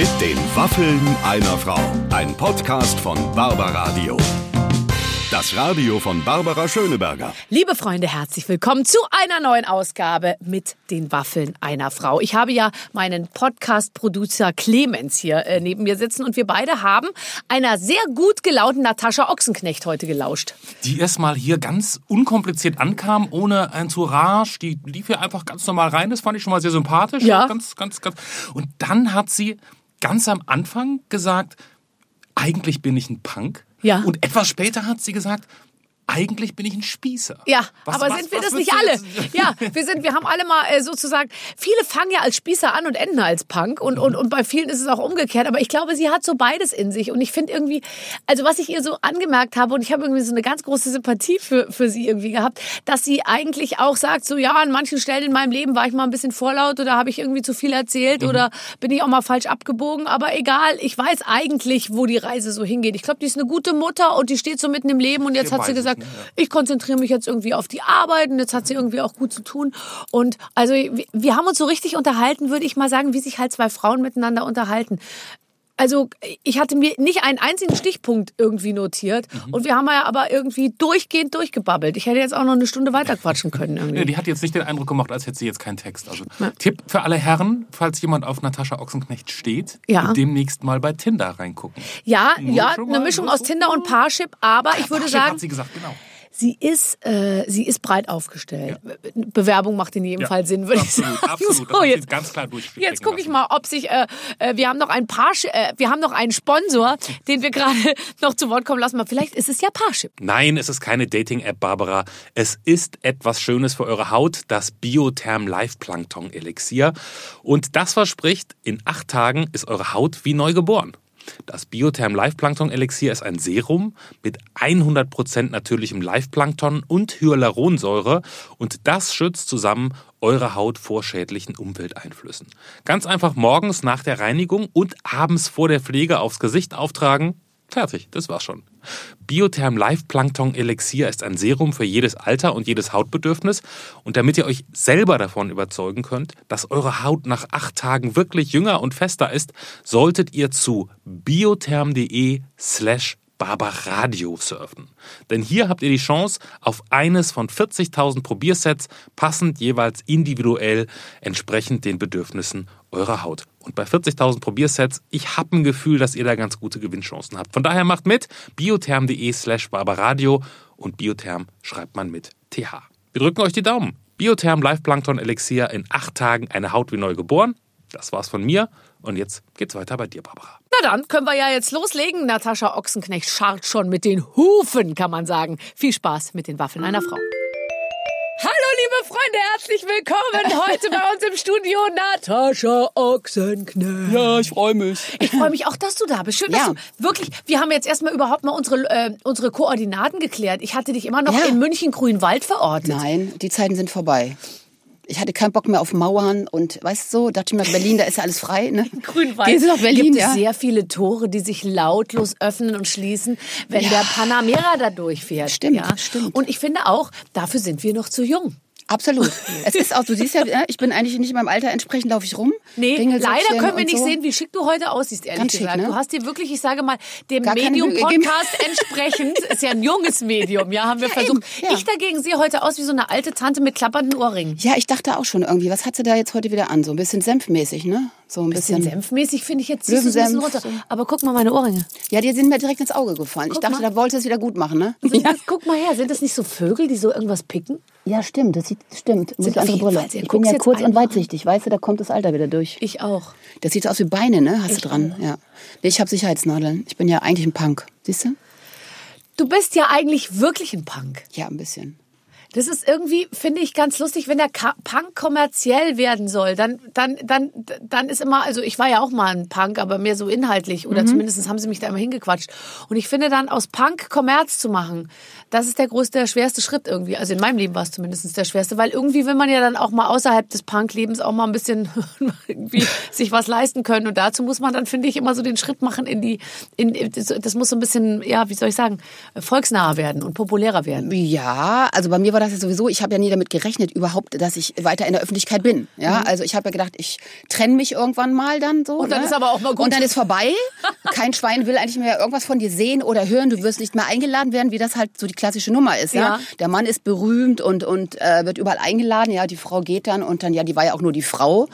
Mit den Waffeln einer Frau. Ein Podcast von Barbaradio. Das Radio von Barbara Schöneberger. Liebe Freunde, herzlich willkommen zu einer neuen Ausgabe mit den Waffeln einer Frau. Ich habe ja meinen Podcast-Producer Clemens hier äh, neben mir sitzen und wir beide haben einer sehr gut gelaunten Natascha Ochsenknecht heute gelauscht. Die erstmal hier ganz unkompliziert ankam, ohne ein Tourage. Die lief hier einfach ganz normal rein. Das fand ich schon mal sehr sympathisch. Ja. Ganz, ganz, ganz. Und dann hat sie ganz am Anfang gesagt, eigentlich bin ich ein Punk. Ja. Und etwas später hat sie gesagt, eigentlich bin ich ein Spießer. Ja, Was- aber was- sind wir das nicht alle? jetzt- Ja, wir sind, wir haben alle mal äh, sozusagen, viele fangen ja als Spießer an und enden als Punk und, und, und bei vielen ist es auch umgekehrt, aber ich glaube, sie hat so beides in sich und ich finde irgendwie, also was ich ihr so angemerkt habe und ich habe irgendwie so eine ganz große Sympathie für, für sie irgendwie gehabt, dass sie eigentlich auch sagt, so ja, an manchen Stellen in meinem Leben war ich mal ein bisschen vorlaut oder habe ich irgendwie zu viel erzählt oder bin ich auch mal falsch abgebogen, aber egal, ich weiß eigentlich, wo die Reise so hingeht. Ich glaube, die ist eine gute Mutter und die steht so mitten im Leben und jetzt Ihr hat sie gesagt? Ja. ich konzentriere mich jetzt irgendwie auf die Arbeit und jetzt hat sie irgendwie auch gut zu tun. Und also wir- wir haben uns so richtig unterhalten, würde ich mal sagen, wie sich halt zwei Frauen miteinander unterhalten. Also ich hatte mir nicht einen einzigen Stichpunkt irgendwie notiert Mhm. und wir haben ja aber irgendwie durchgehend durchgebabbelt. Ich hätte jetzt auch noch eine Stunde weiter quatschen können irgendwie. die hat jetzt nicht den Eindruck gemacht, als hätte sie jetzt keinen Text. Also Ja. Tipp für alle Herren, falls jemand auf Natascha Ochsenknecht steht, Ja. demnächst mal bei Tinder reingucken. Ja, Nur ja, eine Mischung aus. Tinder und Parship, aber ich würde Parship sagen, hat sie gesagt, genau. Sie ist, äh, sie ist breit aufgestellt. Bewerbung macht in jedem Ja, Fall Sinn, würde ich sagen. absolut. So, jetzt, ganz klar jetzt gucke ich mal, ob sich, äh, äh, wir haben noch ein paar, äh, wir haben noch einen Sponsor, den wir gerade noch zu Wort kommen lassen. Mal, vielleicht ist es ja Parship. Nein, es ist keine Dating-App, Barbara. Es ist etwas Schönes für eure Haut, das Biotherm Life Plankton Elixier. Und das verspricht, in acht Tagen ist eure Haut wie neu geboren. Das Biotherm Life Plankton Elixier ist ein Serum mit 100% natürlichem Live-Plankton und Hyaluronsäure und das schützt zusammen eure Haut vor schädlichen Umwelteinflüssen. Ganz einfach morgens nach der Reinigung und abends vor der Pflege aufs Gesicht auftragen Fertig, das war's schon. Biotherm Life Plankton Elixier ist ein Serum für jedes Alter und jedes Hautbedürfnis. Und damit ihr euch selber davon überzeugen könnt, dass eure Haut nach acht Tagen wirklich jünger und fester ist, solltet ihr zu biotherm.de slash Barbaradio surfen. Denn hier habt ihr die Chance auf eines von 40.000 Probiersets, passend jeweils individuell entsprechend den Bedürfnissen eurer Haut. Und bei 40.000 Probiersets, ich habe ein Gefühl, dass ihr da ganz gute Gewinnchancen habt. Von daher macht mit biotherm.de slash Barbaradio und Biotherm schreibt man mit TH. Wir drücken euch die Daumen. Biotherm Live Plankton Elixier in acht Tagen eine Haut wie neu geboren. Das war's von mir. Und jetzt geht's weiter bei dir, Barbara. Na dann können wir ja jetzt loslegen. Natascha Ochsenknecht scharrt schon mit den Hufen, kann man sagen. Viel Spaß mit den Waffeln einer Frau. Hallo liebe Freunde, herzlich willkommen heute bei uns im Studio Natascha Ochsenknecht. Ja, ich freue mich. Ich freue mich auch, dass du da bist. Schön, Ja. dass du wirklich. Wir haben jetzt erstmal überhaupt mal unsere äh, unsere Koordinaten geklärt. Ich hatte dich immer noch Ja. in München Grünwald verortet. Nein, die Zeiten sind vorbei. Ich hatte keinen Bock mehr auf Mauern und weißt du, so, dachte ich mir, Berlin, da ist ja alles frei. Ne? Grünwald. Gehen Sie nach Berlin, gibt es ja. sehr viele Tore, die sich lautlos öffnen und schließen, wenn Ja. der Panamera da durchfährt. Stimmt, ja. stimmt. Und ich finde auch, dafür sind wir noch zu jung. Absolut. Es ist auch, du siehst ja, ich bin eigentlich nicht in meinem Alter, entsprechend laufe ich rum. Nee, leider können wir nicht so. sehen, wie schick du heute aussiehst, ehrlich Ganz schick, gesagt. ne? Du hast dir wirklich, ich sage mal, dem Medium-Podcast entsprechend, ist ja ein junges Medium, ja, haben wir versucht. eben, ja. Ich dagegen sehe heute aus wie so eine alte Tante mit klappernden Ohrringen. Ja, ich dachte auch schon irgendwie, was hat sie da jetzt heute wieder an? So ein bisschen senfmäßig, ne? So ein Bisschen bisschen. senfmäßig finde ich jetzt du ein bisschen runter. Aber guck mal meine Ohrringe. Ja, die sind mir direkt ins Auge gefallen. ich Guck dachte, mal. da wollte es wieder gut machen, ne? Sind das, guck mal her, sind das nicht so Vögel, die so irgendwas picken? Ja, stimmt, das sieht, stimmt. Muss Sind ich andere Brille. Fall sehr- Ich bin ja jetzt kurz und weitsichtig, weißt du, da kommt das Alter wieder durch. Ich auch. Das sieht aus wie Beine, ne? Hast du dran, ja. Nee, ich habe Sicherheitsnadeln. Ich bin ja eigentlich ein Punk. Siehst du? Du bist ja eigentlich wirklich ein Punk. Ja, ein bisschen. Das ist irgendwie, finde ich, ganz lustig, wenn der Ka Punk kommerziell werden soll, dann, dann, dann, dann ist immer, also ich war ja auch mal ein Punk, aber mehr so inhaltlich oder zumindest haben sie mich da immer hingequatscht. Und ich finde dann aus Punk Kommerz zu machen, das ist der größte, der schwerste Schritt irgendwie. Also in meinem Leben war es zumindest der schwerste, weil irgendwie will man ja dann auch mal außerhalb des Punk-Lebens auch mal ein bisschen irgendwie sich was leisten können. Und dazu muss man dann, finde ich, immer so den Schritt machen in die, in, das, muss so ein bisschen, ja, wie soll ich sagen, volksnaher werden und populärer werden. Ja, also bei mir war das ja sowieso, ich habe ja nie damit gerechnet überhaupt, dass ich weiter in der Öffentlichkeit bin. Ja, also ich habe ja gedacht, ich trenne mich irgendwann mal dann so. Mhm. Und dann ne? ist aber auch mal gut. Und dann ist vorbei. Kein Schwein will eigentlich mehr irgendwas von dir sehen oder hören. Du wirst nicht mehr eingeladen werden, wie das halt so die klassische Nummer ist. Ja, Ja. der Mann ist berühmt und und äh, wird überall eingeladen. Ja, die Frau geht dann und dann ja, die war ja auch nur die Frau.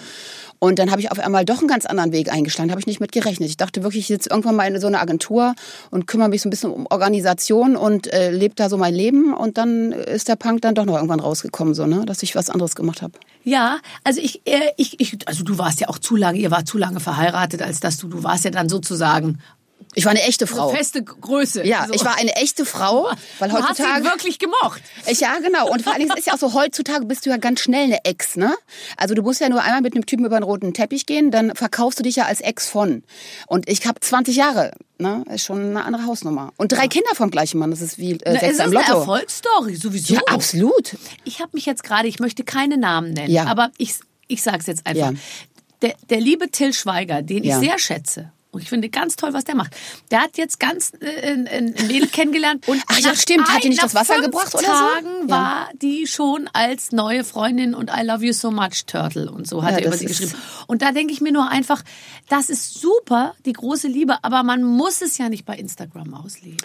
Und dann habe ich auf einmal doch einen ganz anderen Weg eingeschlagen. Habe ich nicht mit gerechnet. Ich dachte wirklich, ich sitze irgendwann mal in so einer Agentur und kümmere mich so ein bisschen um Organisation und äh, lebe da so mein Leben. Und dann ist der Punk dann doch noch irgendwann rausgekommen, so ne, dass ich was anderes gemacht habe. Ja, also ich, äh, ich, ich, also du warst ja auch zu lange, ihr wart zu lange verheiratet, als dass du, du warst ja dann sozusagen Ich war eine echte eine Frau. feste Größe. Ja, So. ich war eine echte Frau, weil du hast ihn heutzutage wirklich gemocht. Ich, ja, genau. Und vor allen Dingen ist ja auch so, heutzutage bist du ja ganz schnell eine Ex, ne? Also du musst ja nur einmal mit einem Typen über den roten Teppich gehen, dann verkaufst du dich ja als Ex von. Und ich habe 20 Jahre, ne? Ist schon eine andere Hausnummer. Und drei Kinder vom gleichen Mann, das ist wie äh, Na, es sechs ist im eine Lotto. Erfolgsstory, sowieso. Ja, absolut. Ich habe mich jetzt gerade, ich möchte keine Namen nennen, Ja. aber ich, ich sage es jetzt einfach. Ja. Der, der liebe Till Schweiger, den Ja. ich sehr schätze, und ich finde ganz toll, was der macht. Der hat jetzt ganz äh, ein, ein Mädel kennengelernt und Ach ja, stimmt. Hat die nicht das Wasser gebracht oder so? Tagen Ja. war die schon als neue Freundin und I love you so much Turtle und so hat Ja, er über sie geschrieben. Und da denke ich mir nur einfach, das ist super, die große Liebe, aber man muss es ja nicht bei Instagram ausleben.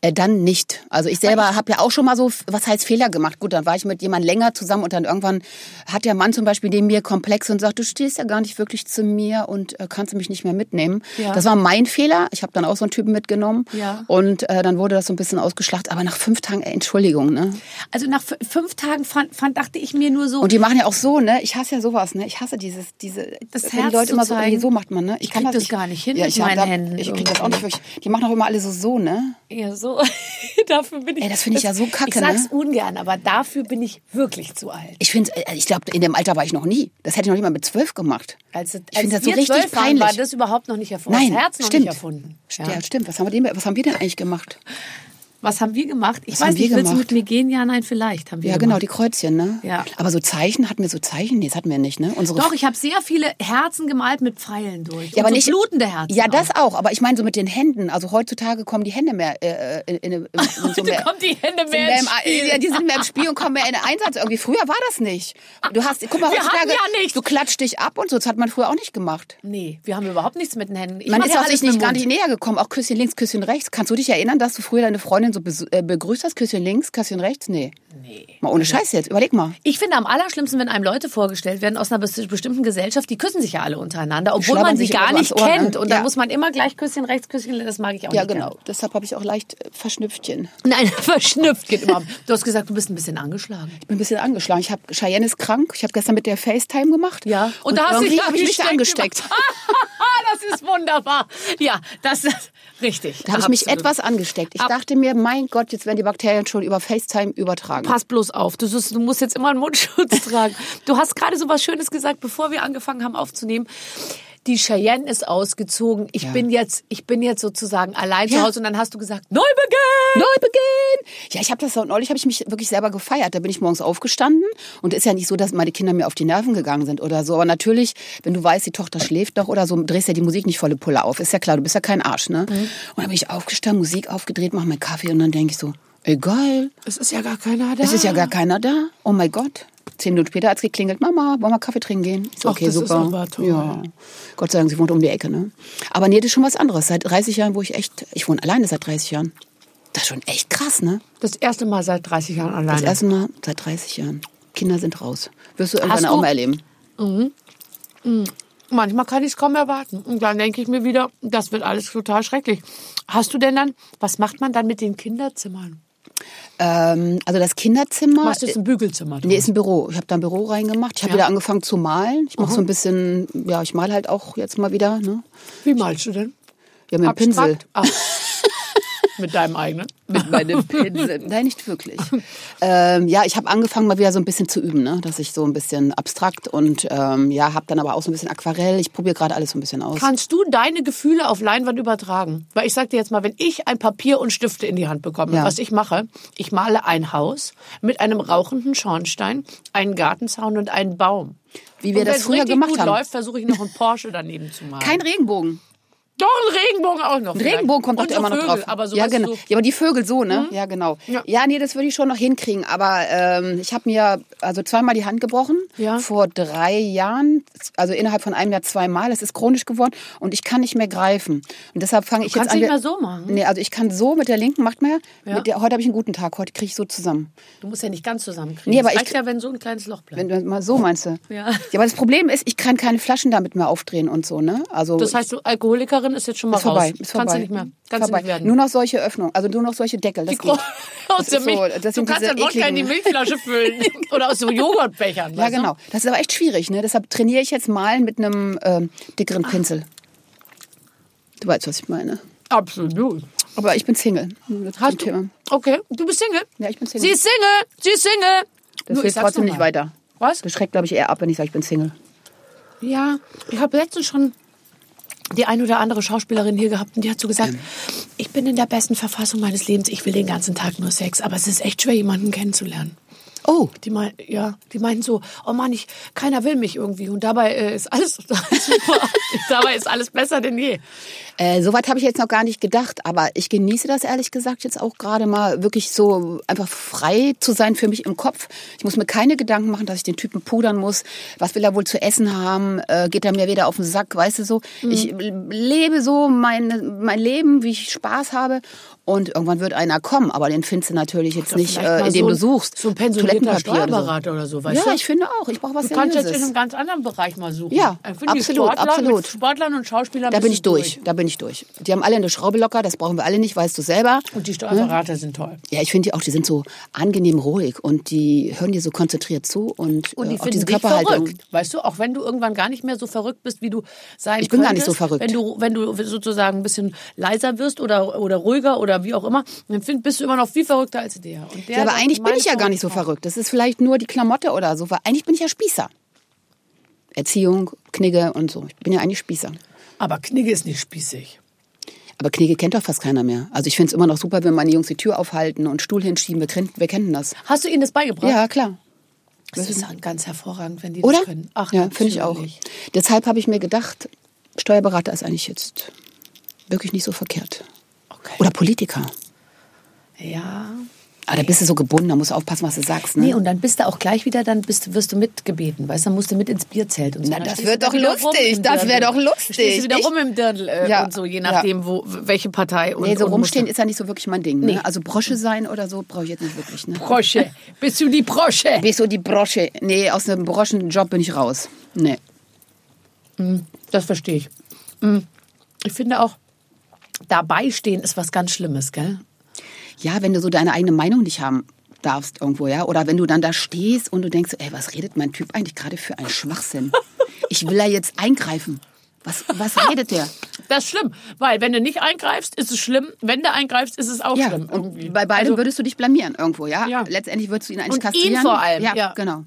Äh, dann nicht. Also ich selber habe ja auch schon mal so, was heißt Fehler gemacht. Gut, dann war ich mit jemand länger zusammen und dann irgendwann hat der Mann zum Beispiel neben mir Komplex und sagt, du stehst ja gar nicht wirklich zu mir und äh, kannst du mich nicht mehr mitnehmen. Ja. Das war mein Fehler. Ich habe dann auch so einen Typen mitgenommen Ja. und äh, dann wurde das so ein bisschen ausgeschlachtet. Aber nach fünf Tagen, ey, Entschuldigung, ne? Also nach fünf Tagen fand, fand, dachte ich mir nur so, Und die machen ja auch so, ne? Ich hasse ja sowas, ne? Ich hasse dieses, diese, Das wenn Herz die Leute immer so, so macht man, ne? Ich krieg das gar nicht hin ja, mit ich hab meinen da, Händen Ich krieg das auch nicht wirklich. Die machen auch immer alle so so, ne? Ja, so. dafür bin ich. Ey, das finde ich ja so kacke, Ich sag's ne? ungern, aber dafür bin ich wirklich zu alt. Ich finde, ich glaube, in dem Alter war ich noch nie. Das hätte ich noch nicht mal mit zwölf gemacht. Als, ich finde das so richtig waren, peinlich. war das überhaupt noch nicht erfunden. Nein, das Herz noch stimmt. nicht erfunden. Ja. stimmt. Was haben, wir denn, was haben wir denn eigentlich gemacht? Was haben wir gemacht? Ich Was weiß nicht, wir willst du mit mir gehen? Ja, nein, vielleicht haben wir Ja, gemacht. genau, die Kreuzchen, ne? Ja. Aber so Zeichen, hatten wir so Zeichen? Nee, das hatten wir nicht, ne? Unsere Doch, ich habe sehr viele Herzen gemalt mit Pfeilen durch. ja, aber Und nicht so blutende Herzen. Ja, das auch. Aber ich meine so mit den Händen. Also heutzutage kommen die Hände mehr äh, in, in, in, in so Heute mehr, kommen die Hände mehr mehr im, Spiel. ja, die sind mehr im Spiel und kommen mehr in den Einsatz. Irgendwie früher war das nicht. Du hast, guck mal, heutzutage, ja nichts. du klatscht dich ab und so. Das hat man früher auch nicht gemacht. Nee, wir haben überhaupt nichts mit den Händen. Ich Man ist auch sich nicht gar nicht näher gekommen. Auch Küsschen links, Küsschen rechts. Kannst du dich erinnern, dass du früher deine Freundin so bes- äh, begrüßt hast? Küsschen links, Küsschen rechts? Nee. Nee. Mal ohne Scheiß jetzt. Überleg mal. Ich finde am allerschlimmsten, wenn einem Leute vorgestellt werden aus einer bes- bestimmten Gesellschaft, die küssen sich ja alle untereinander, obwohl schlabbern man sie sich gar nicht Ohr, ne? kennt. Und dann Ja. muss man immer gleich Küsschen rechts, Küsschen links, das mag ich auch Ja, nicht. genau. Deshalb habe ich auch leicht äh, Verschnüpftchen. Nein, verschnüpft geht immer. Du hast gesagt, du bist ein bisschen angeschlagen. Ich bin ein bisschen angeschlagen. Ich habe Cheyenne ist krank. Ich habe gestern mit der FaceTime gemacht. Ja. Und, da hast du dich habe ich mich angesteckt. das ist wunderbar. Ja, das ist richtig. Da habe ich mich etwas angesteckt. Ich Ab- dachte mir, mein Gott, jetzt werden die Bakterien schon über FaceTime übertragen. Pass bloß auf, du, du musst jetzt immer einen Mundschutz tragen. Du hast gerade so was Schönes gesagt, bevor wir angefangen haben aufzunehmen. Die Cheyenne ist ausgezogen. Ich Ja. bin jetzt, ich bin jetzt sozusagen allein zu Ja. Hause und dann hast du gesagt, Neubeginn! Neubeginn! Ja, ich habe das so neulich habe ich mich wirklich selber gefeiert. Da bin ich morgens aufgestanden und ist ja nicht so, dass meine Kinder mir auf die Nerven gegangen sind oder so. Aber natürlich, wenn du weißt, die Tochter schläft noch oder so, drehst ja die Musik nicht volle Pulle auf. Ist ja klar, du bist ja kein Arsch, ne? Und dann bin ich aufgestanden, Musik aufgedreht, mach meinen Kaffee und dann denke ich so, egal, Es ist ja gar keiner da. es ist ja gar keiner da. Oh mein Gott. Zehn Minuten später hat es geklingelt, Mama, wollen wir Kaffee trinken gehen? So, Ach, okay, das ist super. Ja. Gott sei Dank, sie wohnt um die Ecke, ne? Aber nee, das ist schon was anderes. Seit 30 Jahren, wo ich echt, ich wohne alleine seit 30 Jahren. Das ist schon echt krass, ne? Das erste Mal seit 30 Jahren Das alleine. erste Mal seit 30 Jahren. Kinder sind raus. Wirst du irgendwann Hast auch du- mal erleben. Manchmal kann ich es kaum erwarten. Und dann denke ich mir wieder, das wird alles total schrecklich. Hast du denn dann, was macht man dann mit den Kinderzimmern? Ähm, also das Kinderzimmer. Machst du jetzt ein Bügelzimmer? Nee, ist ein Büro. Ich habe da ein Büro reingemacht. Ich habe Ja. wieder angefangen zu malen. Ich mache so ein bisschen, ja, ich mal halt auch jetzt mal wieder, ne? Wie malst du denn? Ja, mit dem Pinsel. Abstrakt? Mit deinem eigenen? mit meinem Pinsel. Nein, nicht wirklich. ähm, ja, ich habe angefangen mal wieder so ein bisschen zu üben, ne? dass ich so ein bisschen abstrakt und ähm, ja, habe dann aber auch so ein bisschen Aquarell. Ich probiere gerade alles so ein bisschen aus. Kannst du deine Gefühle auf Leinwand übertragen? Weil ich sag dir jetzt mal, wenn ich ein Papier und Stifte in die Hand bekomme, Ja. was ich mache, ich male ein Haus mit einem rauchenden Schornstein, einen Gartenzaun und einen Baum. Wie wir und das früher richtig gemacht gut haben. läuft, versuche ich noch einen Porsche daneben zu malen. Kein Regenbogen. Doch, ein Regenbogen auch noch. Ein Regenbogen kommt doch Und so immer noch Vögel, drauf. Aber so ja, du, genau. so- Ja, aber die Vögel so, ne? Ja, genau. Ja. Ja. nee, das würde ich schon noch hinkriegen. Aber ähm, ich habe mir also zweimal die Hand gebrochen. Ja. Vor drei Jahren. Also innerhalb von einem Jahr zweimal. Das ist chronisch geworden. Und ich kann nicht mehr greifen. Und deshalb fange ich jetzt kannst an. nicht wir- mehr so machen? Nee, also ich kann so mit der linken, macht mehr. Ja. Der, heute habe ich einen guten Tag. Heute kriege ich so zusammen. Du musst ja nicht ganz zusammenkriegen. Nee, aber Es ich- ja, wenn so ein kleines Loch bleibt. Wenn du mal so meinst du. Ja. ja. Aber das Problem ist, ich kann keine Flaschen damit mehr aufdrehen und so, ne? Also Das heißt, du Alkoholikerin ist jetzt schon mal ist vorbei, raus. ist vorbei. Kannst du nicht mehr. Kannst vorbei. nicht werden. Nur noch solche Öffnungen, also nur noch solche Deckel. Das geht. aus Das der Milch. so- das du kannst den Wodka in die Milchflasche füllen. Oder aus so Joghurtbechern. Ja, genau. Das ist aber echt schwierig, ne? Deshalb trainiere ich jetzt mal mit einem ähm, dickeren Pinsel. Du weißt, was ich meine. Absolut. Aber ich bin Single. Hast du? Thema. Okay, du bist Single? Ja, ich bin Single. Sie ist Single! Sie ist Single! Das Nur, sag's trotzdem nicht weiter. Was? Das schreckt, glaube ich, eher ab, wenn ich sage, ich bin Single. Ja, ich habe letztens schon die ein oder andere Schauspielerin hier gehabt und die hat so gesagt, ich bin in der besten Verfassung meines Lebens, ich will den ganzen Tag nur Sex, aber es ist echt schwer, jemanden kennenzulernen. Oh, Die meinen, ja, die meinten so, oh Mann, ich, keiner will mich irgendwie und dabei äh, ist alles super. dabei ist alles besser denn je. Äh, Soweit habe ich jetzt noch gar nicht gedacht, aber ich genieße das ehrlich gesagt jetzt auch gerade mal wirklich so einfach frei zu sein für mich im Kopf. Ich muss mir keine Gedanken machen, dass ich den Typen pudern muss. Was will er wohl zu essen haben? Äh, geht er mir wieder auf den Sack? Weißt du so? Mhm. Ich lebe so mein, mein Leben, wie ich Spaß habe. Und irgendwann wird einer kommen, aber den findest du natürlich jetzt nicht, äh, indem so du suchst. So ein pensionierter Toilettenpapier oder so. Steuerberater oder so, weißt Ja, du? ich finde auch. Ich brauche was Du kannst jetzt in einem ganz anderen Bereich mal suchen. Ja, absolut, Sportler, absolut. Sportlern und Schauspielern Da bin ich durch. Da bin ich durch. Die haben alle eine Schraube locker, das brauchen wir alle nicht, weißt du selber. Und die Steuerberater sind toll. Ja, ich finde die auch, die sind so angenehm ruhig und die hören dir so konzentriert zu und, Und die äh, auch diese Körperhaltung. verrückt. Weißt du, auch wenn du irgendwann gar nicht mehr so verrückt bist, wie du sein Ich bin gar nicht könntest, so verrückt. Wenn du, wenn du sozusagen ein bisschen leiser wirst oder, oder ruhiger oder wie auch immer, dann find, bist du immer noch viel verrückter als der. Der Ja, aber eigentlich bin ich ja gar nicht so verrückt. Das ist vielleicht nur die Klamotte oder so, weil eigentlich bin ich ja Spießer. Erziehung, Knigge und so. Ich bin ja eigentlich Spießer. Aber Knigge ist nicht spießig. Aber Knigge kennt doch fast keiner mehr. Also ich finde es immer noch super, wenn meine Jungs die Tür aufhalten und Stuhl hinschieben. Wir kennen, wir kennen das. Hast du ihnen das beigebracht? Ja, klar. Das ist ganz hervorragend, wenn die Oder? das können. Ach, ja, finde ich auch. Deshalb habe ich mir gedacht, Steuerberater ist eigentlich jetzt wirklich nicht so verkehrt. Okay. Oder Politiker. Ja. Aber da bist du so gebunden, da musst du aufpassen, was du sagst. Ne? Nee, und dann bist du auch gleich wieder, dann bist, wirst du mitgebeten, weißt du, dann musst du mit ins Bierzelt und so. Na, das wird doch lustig, das wär Dirndl. doch lustig. Stehst du wieder Ich- rum im Dirndl äh, Ja, und so, je ja. nachdem, wo, welche Partei. Und, Nee, so und rumstehen ist ja nicht so wirklich mein Ding. Ne? Nee. Also Brosche sein oder so brauche ich jetzt nicht wirklich. Ne? Brosche. Bist du die Brosche? Bist du die Brosche? Nee, aus einem Broschenjob bin ich raus. Nee. Das verstehe ich. Mm. Ich finde auch, dabei stehen ist was ganz Schlimmes, gell? Ja, wenn du so deine eigene Meinung nicht haben darfst irgendwo, ja. Oder wenn du dann da stehst und du denkst, ey, was redet mein Typ eigentlich gerade für einen Schwachsinn? Ich will da jetzt eingreifen. Was, was redet der? Das ist schlimm, weil wenn du nicht eingreifst, ist es schlimm. Wenn du eingreifst, ist es auch Ja, schlimm. und irgendwie. bei beidem Also, würdest du dich blamieren irgendwo, ja? Ja. Letztendlich würdest du ihn eigentlich Und ihn kastrieren. vor allem, ja, ja. genau.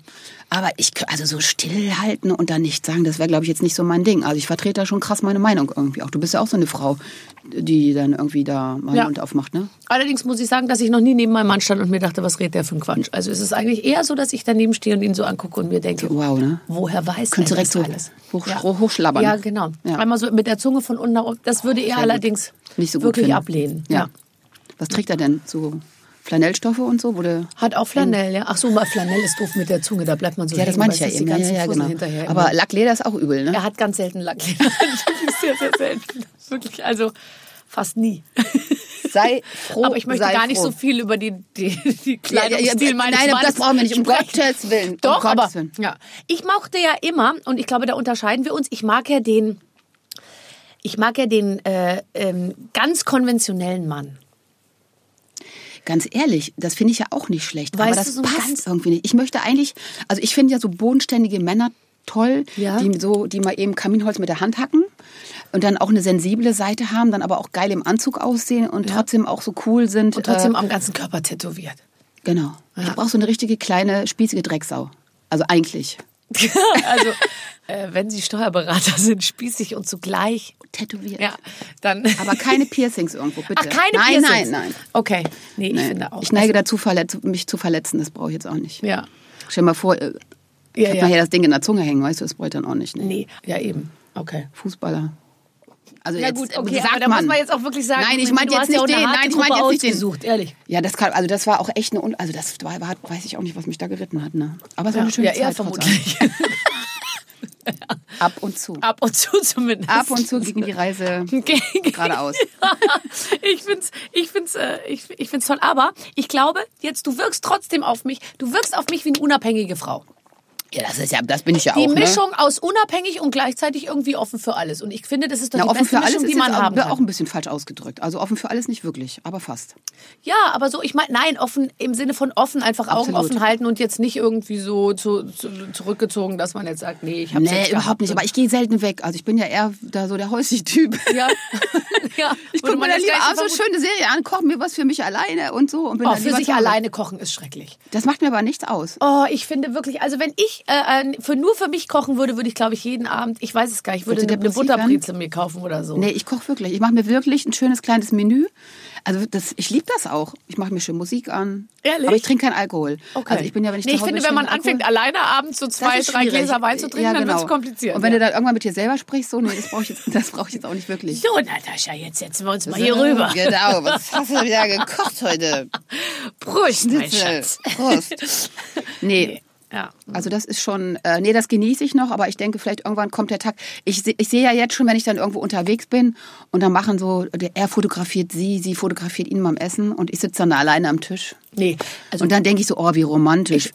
Aber ich, also so stillhalten und dann nichts sagen, das wäre, glaube ich, jetzt nicht so mein Ding. Also ich vertrete da schon krass meine Meinung irgendwie auch. Du bist ja auch so eine Frau, die dann irgendwie da mal Ja. Mund aufmacht, ne? Allerdings muss ich sagen, dass ich noch nie neben meinem Mann stand und mir dachte, was redet der für ein Quatsch. Also es ist eigentlich eher so, dass ich daneben stehe und ihn so angucke und mir denke, Wow, ne? woher weiß er direkt das so alles? hoch- ja. hochschlabbern. Ja, genau. Ja. Einmal so mit der Zunge von unten nach oben. Das würde er gut. allerdings Nicht so gut wirklich finden. ablehnen. Ja. Ja. Was trägt er denn? So Flanellstoffe und so? Du Hat auch Flanell, ja. Ach so, mal Flanell ist doof mit der Zunge, da bleibt man so ja, das meine ich ja eben. Ja, ja, genau. hinterher Aber immer. Lackleder ist auch übel, ne? Er hat ganz selten Lackleder. Wirklich sehr, sehr selten. Wirklich, also fast nie. Sei froh, Aber ich möchte gar nicht froh. so viel über die, die, die Ja, ja, ja, Kleidungsstil meines nein, das Mannes brauchen wir nicht, um sprechen. Gottes Willen. Um Doch, Gottes aber Willen. ja. ich mochte ja immer, und ich glaube, da unterscheiden wir uns, ich mag ja den, ich mag ja den äh, ähm, ganz konventionellen Mann. Ganz ehrlich, das finde ich ja auch nicht schlecht. Weißt aber das so passt irgendwie nicht. Ich möchte eigentlich, also ich finde ja so bodenständige Männer toll, Ja. die so, die mal eben Kaminholz mit der Hand hacken und dann auch eine sensible Seite haben, dann aber auch geil im Anzug aussehen und trotzdem auch so cool sind. Und trotzdem äh, am ganzen Körper tätowiert. genau. Ich Ja. brauche so eine richtige kleine spießige Drecksau. Also eigentlich also, äh, wenn Sie Steuerberater sind, spießig und zugleich, tätowiert. ja, dann. Aber keine Piercings irgendwo, bitte. Ach, keine nein, Piercings? Nein, nein, Okay, nee, ich nein. finde auch. Ich neige dazu, mich zu verletzen. Das brauche ich jetzt auch nicht. ja. Stell dir mal vor, äh, ich Ja, hab ja. nachher das Ding in der Zunge hängen, weißt du, das brauche ich dann auch nicht. Ne? Nee, ja eben. Okay. Fußballer. Also Ja jetzt gut, äh, okay, sagt aber da muss man jetzt auch wirklich sagen, Nein, ich meine jetzt ja nicht den. Nein, ich meine jetzt nicht den. ausgesucht, ehrlich. Ja, das kann, also das war auch echt eine, also das war, war, weiß ich auch nicht, was mich da geritten hat, ne? Aber es war eine schöne ja, Zeit. trotz vermutlich. Ab und zu. Ab und zu zumindest. Ab und zu ging die Reise geradeaus. ich find's, ich find's, äh, ich, ich find's toll. Aber ich glaube, jetzt du wirkst trotzdem auf mich. Du wirkst auf mich wie eine unabhängige Frau. Ja, das ist ja, das bin ich ja Die auch, ne? Mischung aus unabhängig und gleichzeitig irgendwie offen für alles. Und ich finde, das ist doch Na, die offen beste für alles Mischung, die man jetzt haben kann. auch ein bisschen falsch ausgedrückt. Also offen für alles nicht wirklich, aber fast. Ja, aber so, ich meine, nein, offen im Sinne von offen, einfach Augen Absolut. offen halten und jetzt nicht irgendwie so zu, zu, zurückgezogen, dass man jetzt sagt, nee, ich habe Nee, überhaupt nicht. Aber ich gehe selten weg. Also ich bin ja eher da so der häusliche Typ. ja, ja. Ich gucke mir dann jetzt lieber abends so vermuten- schöne Serie an, koche mir was für mich alleine und so. Und bin Oh, für sich alleine kochen ist schrecklich. Das macht mir aber nichts aus. Oh, ich finde wirklich, also wenn ich äh, äh, für nur für mich kochen würde, würde ich glaube ich jeden Abend, ich weiß es gar nicht, würde Würde eine, eine? Butterbrezel mir kaufen oder so. Nee, ich koche wirklich. Ich mache mir wirklich ein schönes kleines Menü. Also das, ich liebe das auch. Ich mache mir schön Musik an. Ehrlich? Aber ich trinke keinen Alkohol. Okay. Also ich bin ja, wenn ich nee, ich finde, wenn man anfängt, Alkohol. alleine abends so zwei, drei. Gläser Wein zu trinken, ja, dann genau. wird es kompliziert. Und wenn ja. du dann irgendwann mit dir selber sprichst, so, nee, das brauche ich, jetzt- das brauch ich jetzt auch nicht wirklich. So, Natascha, jetzt setzen wir uns mal hier rüber. Genau, was hast du wieder gekocht heute? Prost, mein. Schatz. Prost. Nee, Ja. Also das ist schon, äh, nee, das genieße ich noch, aber ich denke, vielleicht irgendwann kommt der Tag. Ich, ich sehe ja jetzt schon, wenn ich dann irgendwo unterwegs bin und dann machen so, er fotografiert sie, sie fotografiert ihn beim Essen und ich sitze dann alleine am Tisch. Nee, also und dann denke ich so, oh, wie romantisch. Ich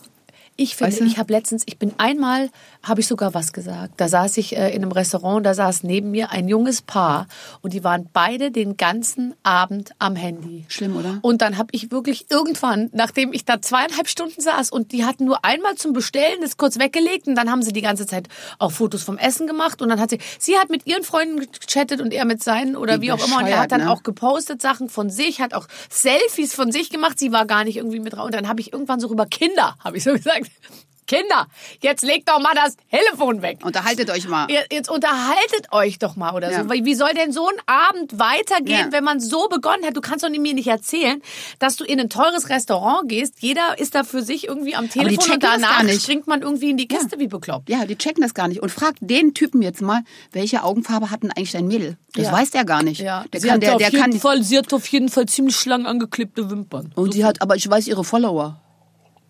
finde, Weißt du? ich habe letztens, ich bin einmal, habe ich sogar was gesagt. Da saß ich äh, in einem Restaurant, da saß neben mir ein junges Paar und die waren beide den ganzen Abend am Handy. Schlimm, oder? Und dann habe ich wirklich irgendwann, nachdem ich da zweieinhalb Stunden saß und die hatten nur einmal zum Bestellen das kurz weggelegt und dann haben sie die ganze Zeit auch Fotos vom Essen gemacht und dann hat sie, sie hat mit ihren Freunden gechattet und er mit seinen oder Wie wie auch immer und er hat dann ne? auch gepostet Sachen von sich, hat auch Selfies von sich gemacht. Sie war gar nicht irgendwie mit drauf. Und dann habe ich irgendwann so rüber Kinder, habe ich so gesagt. Kinder, jetzt legt doch mal das Telefon weg. Unterhaltet euch mal. Jetzt unterhaltet euch doch mal oder Ja. so. Wie soll denn so ein Abend weitergehen, Ja. wenn man so begonnen hat? Du kannst doch mir nicht erzählen, dass du in ein teures Restaurant gehst. Jeder ist da für sich irgendwie am Telefon und danach gar nicht. springt man irgendwie in die Kiste wie bekloppt. Ja, die checken das gar nicht. Und fragt den Typen jetzt mal, welche Augenfarbe hat denn eigentlich dein Mädel? Das Ja. weiß der gar nicht. Ja, Der sie kann, hat der, auf der jeden kann. Fall, sie hat auf jeden Fall ziemlich lang angeklebte Wimpern. Und die hat, aber ich weiß ihre Follower.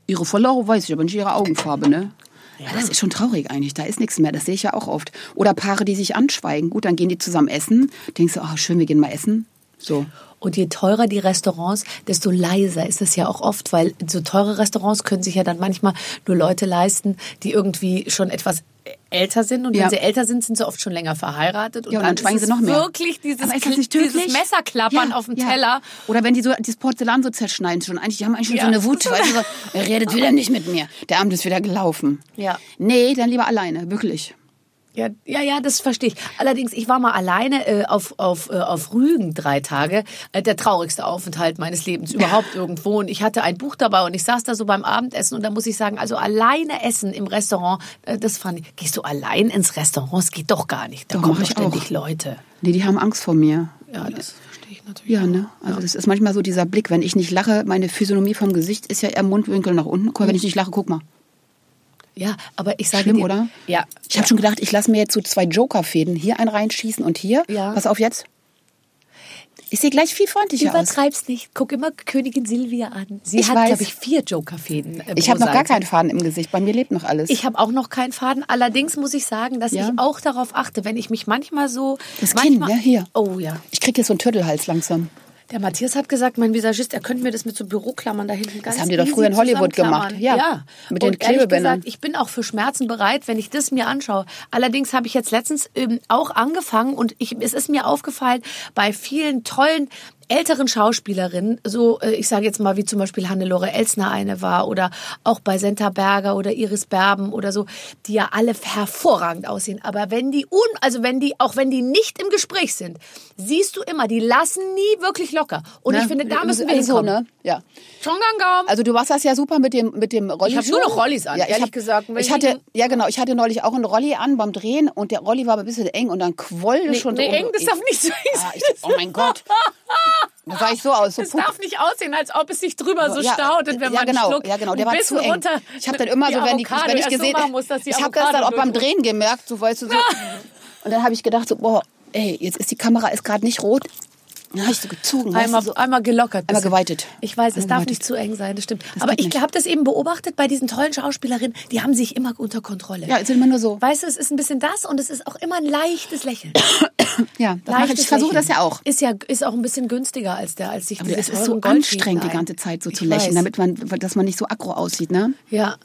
Ihre Follower weiß ich, aber nicht ihre Augenfarbe, ne? Ja. Das ist schon traurig eigentlich. Da ist nichts mehr. Das sehe ich ja auch oft. Oder Paare, die sich anschweigen. Gut, dann gehen die zusammen essen. Denkst du, oh, schön, wir gehen mal essen. So. Und je teurer die Restaurants, desto leiser ist es ja auch oft, weil so teure Restaurants können sich ja dann manchmal nur Leute leisten, die irgendwie schon etwas älter sind. Und Ja. wenn sie älter sind, sind sie oft schon länger verheiratet. Und, Ja, und dann schweigen ist sie noch mehr. wirklich dieses, dieses? Messerklappern Ja, auf dem. Teller. Oder wenn die so das Porzellan so zerschneiden schon. Eigentlich, die haben eigentlich schon so eine Wut. Weißt du, so, er redet wieder nicht mit mir. Der Abend ist wieder gelaufen. Ja. Nee, dann lieber alleine. Wirklich. Ja, ja, ja, das verstehe ich. Allerdings, ich war mal alleine äh, auf, auf, äh, auf Rügen drei Tage. Äh, der traurigste Aufenthalt meines Lebens überhaupt irgendwo. Und ich hatte ein Buch dabei und ich saß da so beim Abendessen und da muss ich sagen, also alleine essen im Restaurant, äh, das fand ich. Gehst du allein ins Restaurant? Das geht doch gar nicht. Da Doch, kommen doch ich auch. ständig Leute. Nee, die haben Angst vor mir. Ja, das verstehe ich natürlich. Ja, ne? Also das ist manchmal so dieser Blick, wenn ich nicht lache, meine Physiognomie vom Gesicht ist ja eher Mundwinkel nach unten. Guck mal, wenn ich nicht lache, guck mal. Ja, aber ich sage Schlimm, dir, oder? Ja. Ich habe schon gedacht, ich lasse mir jetzt so zwei Joker-Fäden hier einen reinschießen und hier. Ja. Pass auf jetzt. Ich sehe gleich viel freundlicher aus. Übertreib's nicht. Guck immer Königin Silvia an. Sie Ich hat, glaube ich, vier Jokerfäden. äh, Ich habe noch gar keinen Faden im Gesicht. Bei mir lebt noch alles. Ich habe auch noch keinen Faden. Allerdings muss ich sagen, dass Ja. ich auch darauf achte, wenn ich mich manchmal so. Das Kinn, manchmal, ne? Hier. Oh ja. ich kriege jetzt so einen Turtelhals langsam. Der Matthias hat gesagt, mein Visagist, er könnte mir das mit so Büroklammern da hinten ganz haben die doch früher in Hollywood gemacht. Ja, ja. mit den Und ehrlich Klebebändern. gesagt, ich bin auch für Schmerzen bereit, wenn ich das mir anschaue. Allerdings habe ich jetzt letztens ähm, auch angefangen und ich, es ist mir aufgefallen, bei vielen tollen älteren Schauspielerinnen, so äh, ich sage jetzt mal wie zum Beispiel Hannelore Elsner eine war oder auch bei Senta Berger oder Iris Berben oder so, die ja alle hervorragend aussehen. Aber wenn die un, also wenn die auch wenn die nicht im Gespräch sind, siehst du immer, die lassen nie wirklich locker. Und Ne? ich finde, da müssen wir Also so, hinkommen. ne? Ja. Chongangam. Also du machst das ja super mit dem mit dem Rolli. Ich hab nur noch Rollis an, Ja, ich ehrlich hab, gesagt. Ich ich hatte ja genau, ich hatte neulich auch einen Rolli an beim Drehen und der Rolli war aber ein bisschen eng und dann quoll Nee, schon nee, so eng, das darf nicht so eng Ah, sein. ich, oh mein Gott. Da sah ich so aus. So Es darf nicht aussehen, als ob es sich drüber so Ja, staut und wenn ja, man genau, schluckt, ja, genau, der war zu eng. runter. Ich habe dann immer so, wenn, die, wenn ich so gesehen, machen muss, ich habe das dann auch beim. Drehen gemerkt, so weißt du so. Und dann habe ich gedacht so, boah, ey, jetzt ist die Kamera ist gerade nicht rot. Dann ich so gezogen. weißt Einmal, du, so. einmal gelockert. Einmal geweitet. Ich weiß, es Einmal darf geweitet. nicht zu eng sein, das stimmt. Das Aber ich habe das eben beobachtet bei diesen tollen Schauspielerinnen, die haben sich immer unter Kontrolle. Ja, es sind immer nur so. Weißt du, es ist ein bisschen das und es ist auch immer ein leichtes Lächeln. Ja, das mache ich. Leichtes Ich versuche das ja auch. Ist ja ist auch ein bisschen günstiger als der, als sich Aber es ist so anstrengend, die ganze Zeit so Ich zu lächeln, weiß. damit man, dass man nicht so aggro aussieht, ne? Ja.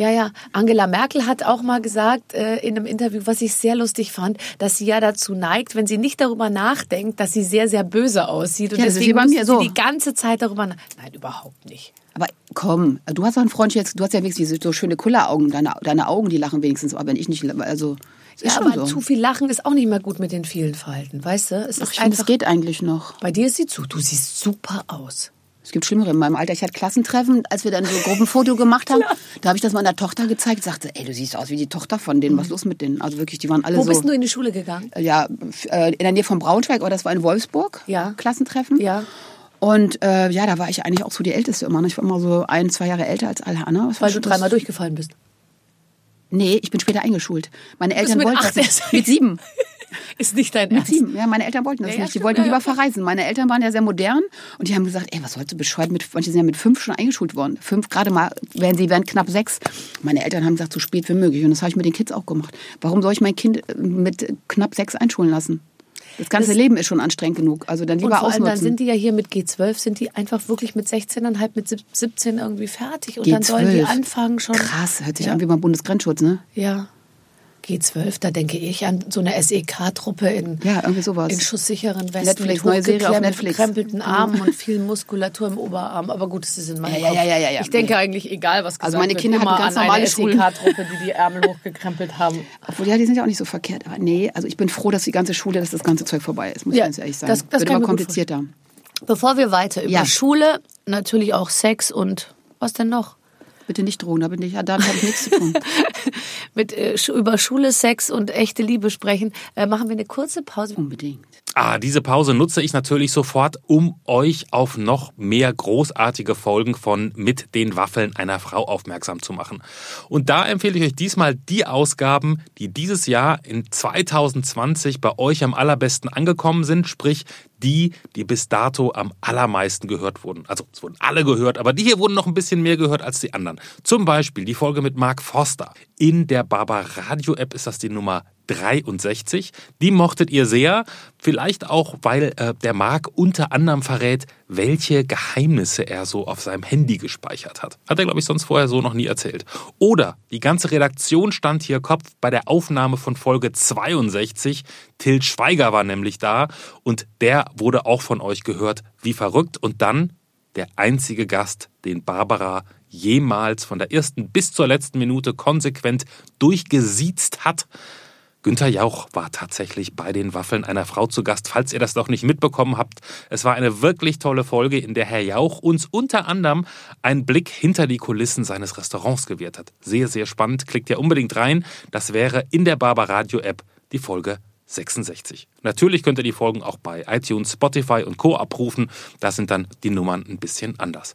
Ja, ja. Angela Merkel hat auch mal gesagt äh, in einem Interview, was ich sehr lustig fand, dass sie ja dazu neigt, wenn sie nicht darüber nachdenkt, dass sie sehr, sehr böse aussieht. Und Ja, das ist deswegen mir müsste so. sie die ganze Zeit darüber nach Nein, überhaupt nicht. Aber komm, du hast doch einen Freund jetzt, du hast ja wenigstens diese so schöne Kulleraugen, deine, deine Augen, die lachen wenigstens, aber wenn ich nicht, also, ist Ja, aber so. zu viel Lachen ist auch nicht mehr gut mit den vielen Falten, weißt du? Es Ach, ist es einfach. geht eigentlich noch. Bei dir sieht zu, du siehst super aus. Es gibt Schlimmere in meinem Alter. Ich hatte Klassentreffen, als wir dann so ein Gruppenfoto gemacht haben. Da habe ich das meiner Tochter gezeigt. Sagte, ey, du siehst aus wie die Tochter von denen. Was ist los mit denen? Also wirklich, die waren alle Wo so. bist du in die Schule gegangen? ja, f- äh, in der Nähe von Braunschweig, aber das war in Wolfsburg. Ja. Klassentreffen. Ja. Und äh, ja, da war ich eigentlich auch so die Älteste immer. ne? Ich war immer so ein, zwei Jahre älter als alle anderen. Weil du dreimal durchgefallen bist. Nee, ich bin später eingeschult. Meine Eltern wollten das nicht. Mit sieben. Ist nicht dein Mit Ernst. sieben. Ja, meine Eltern wollten das Ja, nicht. Die wollten ja, lieber verreisen. Meine Eltern waren ja sehr modern und die haben gesagt, ey, was sollst du bescheuert mit, manche sind ja mit fünf schon eingeschult worden. Fünf, gerade mal, wären sie wären knapp sechs. Meine Eltern haben gesagt, so spät wie möglich. Und das habe ich mit den Kids auch gemacht. Warum soll ich mein Kind äh, mit knapp sechs einschulen lassen? Das ganze Das- Leben ist schon anstrengend genug. Also dann Und lieber vor allem dann ausnutzen. sind die ja hier mit G12, sind die einfach wirklich mit 16,5, mit sieb- 17 irgendwie fertig. Und dann sollen die G12. anfangen schon. Krass, hört sich ja. an wie beim Bundesgrenzschutz, ne? Ja. G12, da denke ich an so eine SEK-Truppe in, Ja, in schusssicheren Westen Netflix, mit neue Serie auf hochgeklemmten- Netflix. gekrempelten Armen und viel Muskulatur im Oberarm. Aber gut, das ist in meinem Ja, ja, Kopf. ja, ja, ja. Ich denke eigentlich, egal was gesagt Also meine Kinder immer ganz an normale. SEK-Truppe, die die Ärmel hochgekrempelt haben. Obwohl, ja, die sind ja auch nicht so verkehrt. Aber nee, also ich bin froh, dass die ganze Schule, dass das ganze Zeug vorbei ist, muss ich ganz ehrlich sagen. das- das Wird immer komplizierter. Bevor wir weiter über. Schule, natürlich auch Sex und was denn noch? Bitte nicht drohen, damit, nicht, damit habe ich nichts zu tun. Mit äh, über Schule, Sex und echte Liebe sprechen, äh, machen wir eine kurze Pause. Unbedingt. Ah, diese Pause nutze ich natürlich sofort, um euch auf noch mehr großartige Folgen von Mit den Waffeln einer Frau aufmerksam zu machen. Und da empfehle ich euch diesmal die Ausgaben, die dieses Jahr in 2020 bei euch am allerbesten angekommen sind, sprich die, die bis dato am allermeisten gehört wurden. Also es wurden alle gehört, aber die hier wurden noch ein bisschen mehr gehört als die anderen. Zum Beispiel die Folge mit Mark Foster. In der Barbar Radio App ist das die Nummer 63. Die mochtet ihr sehr. Vielleicht auch, weil äh, der Marc unter anderem verrät, welche Geheimnisse er so auf seinem Handy gespeichert hat. Hat er, glaube ich, sonst vorher so noch nie erzählt. Oder die ganze Redaktion stand hier Kopf bei der Aufnahme von Folge 62. Till Schweiger war nämlich da und der wurde auch von euch gehört. Wie verrückt. Und dann der einzige Gast, den Barbara jemals von der ersten bis zur letzten Minute konsequent durchgesiezt hat. Günther Jauch war tatsächlich bei den Waffeln einer Frau zu Gast. Falls ihr das noch nicht mitbekommen habt, es war eine wirklich tolle Folge, in der Herr Jauch uns unter anderem einen Blick hinter die Kulissen seines Restaurants gewährt hat. Sehr, sehr spannend. Klickt ja unbedingt rein. Das wäre in der Barbaradio App die Folge 66. Natürlich könnt ihr die Folgen auch bei iTunes, Spotify und Co. abrufen. Da sind dann die Nummern ein bisschen anders.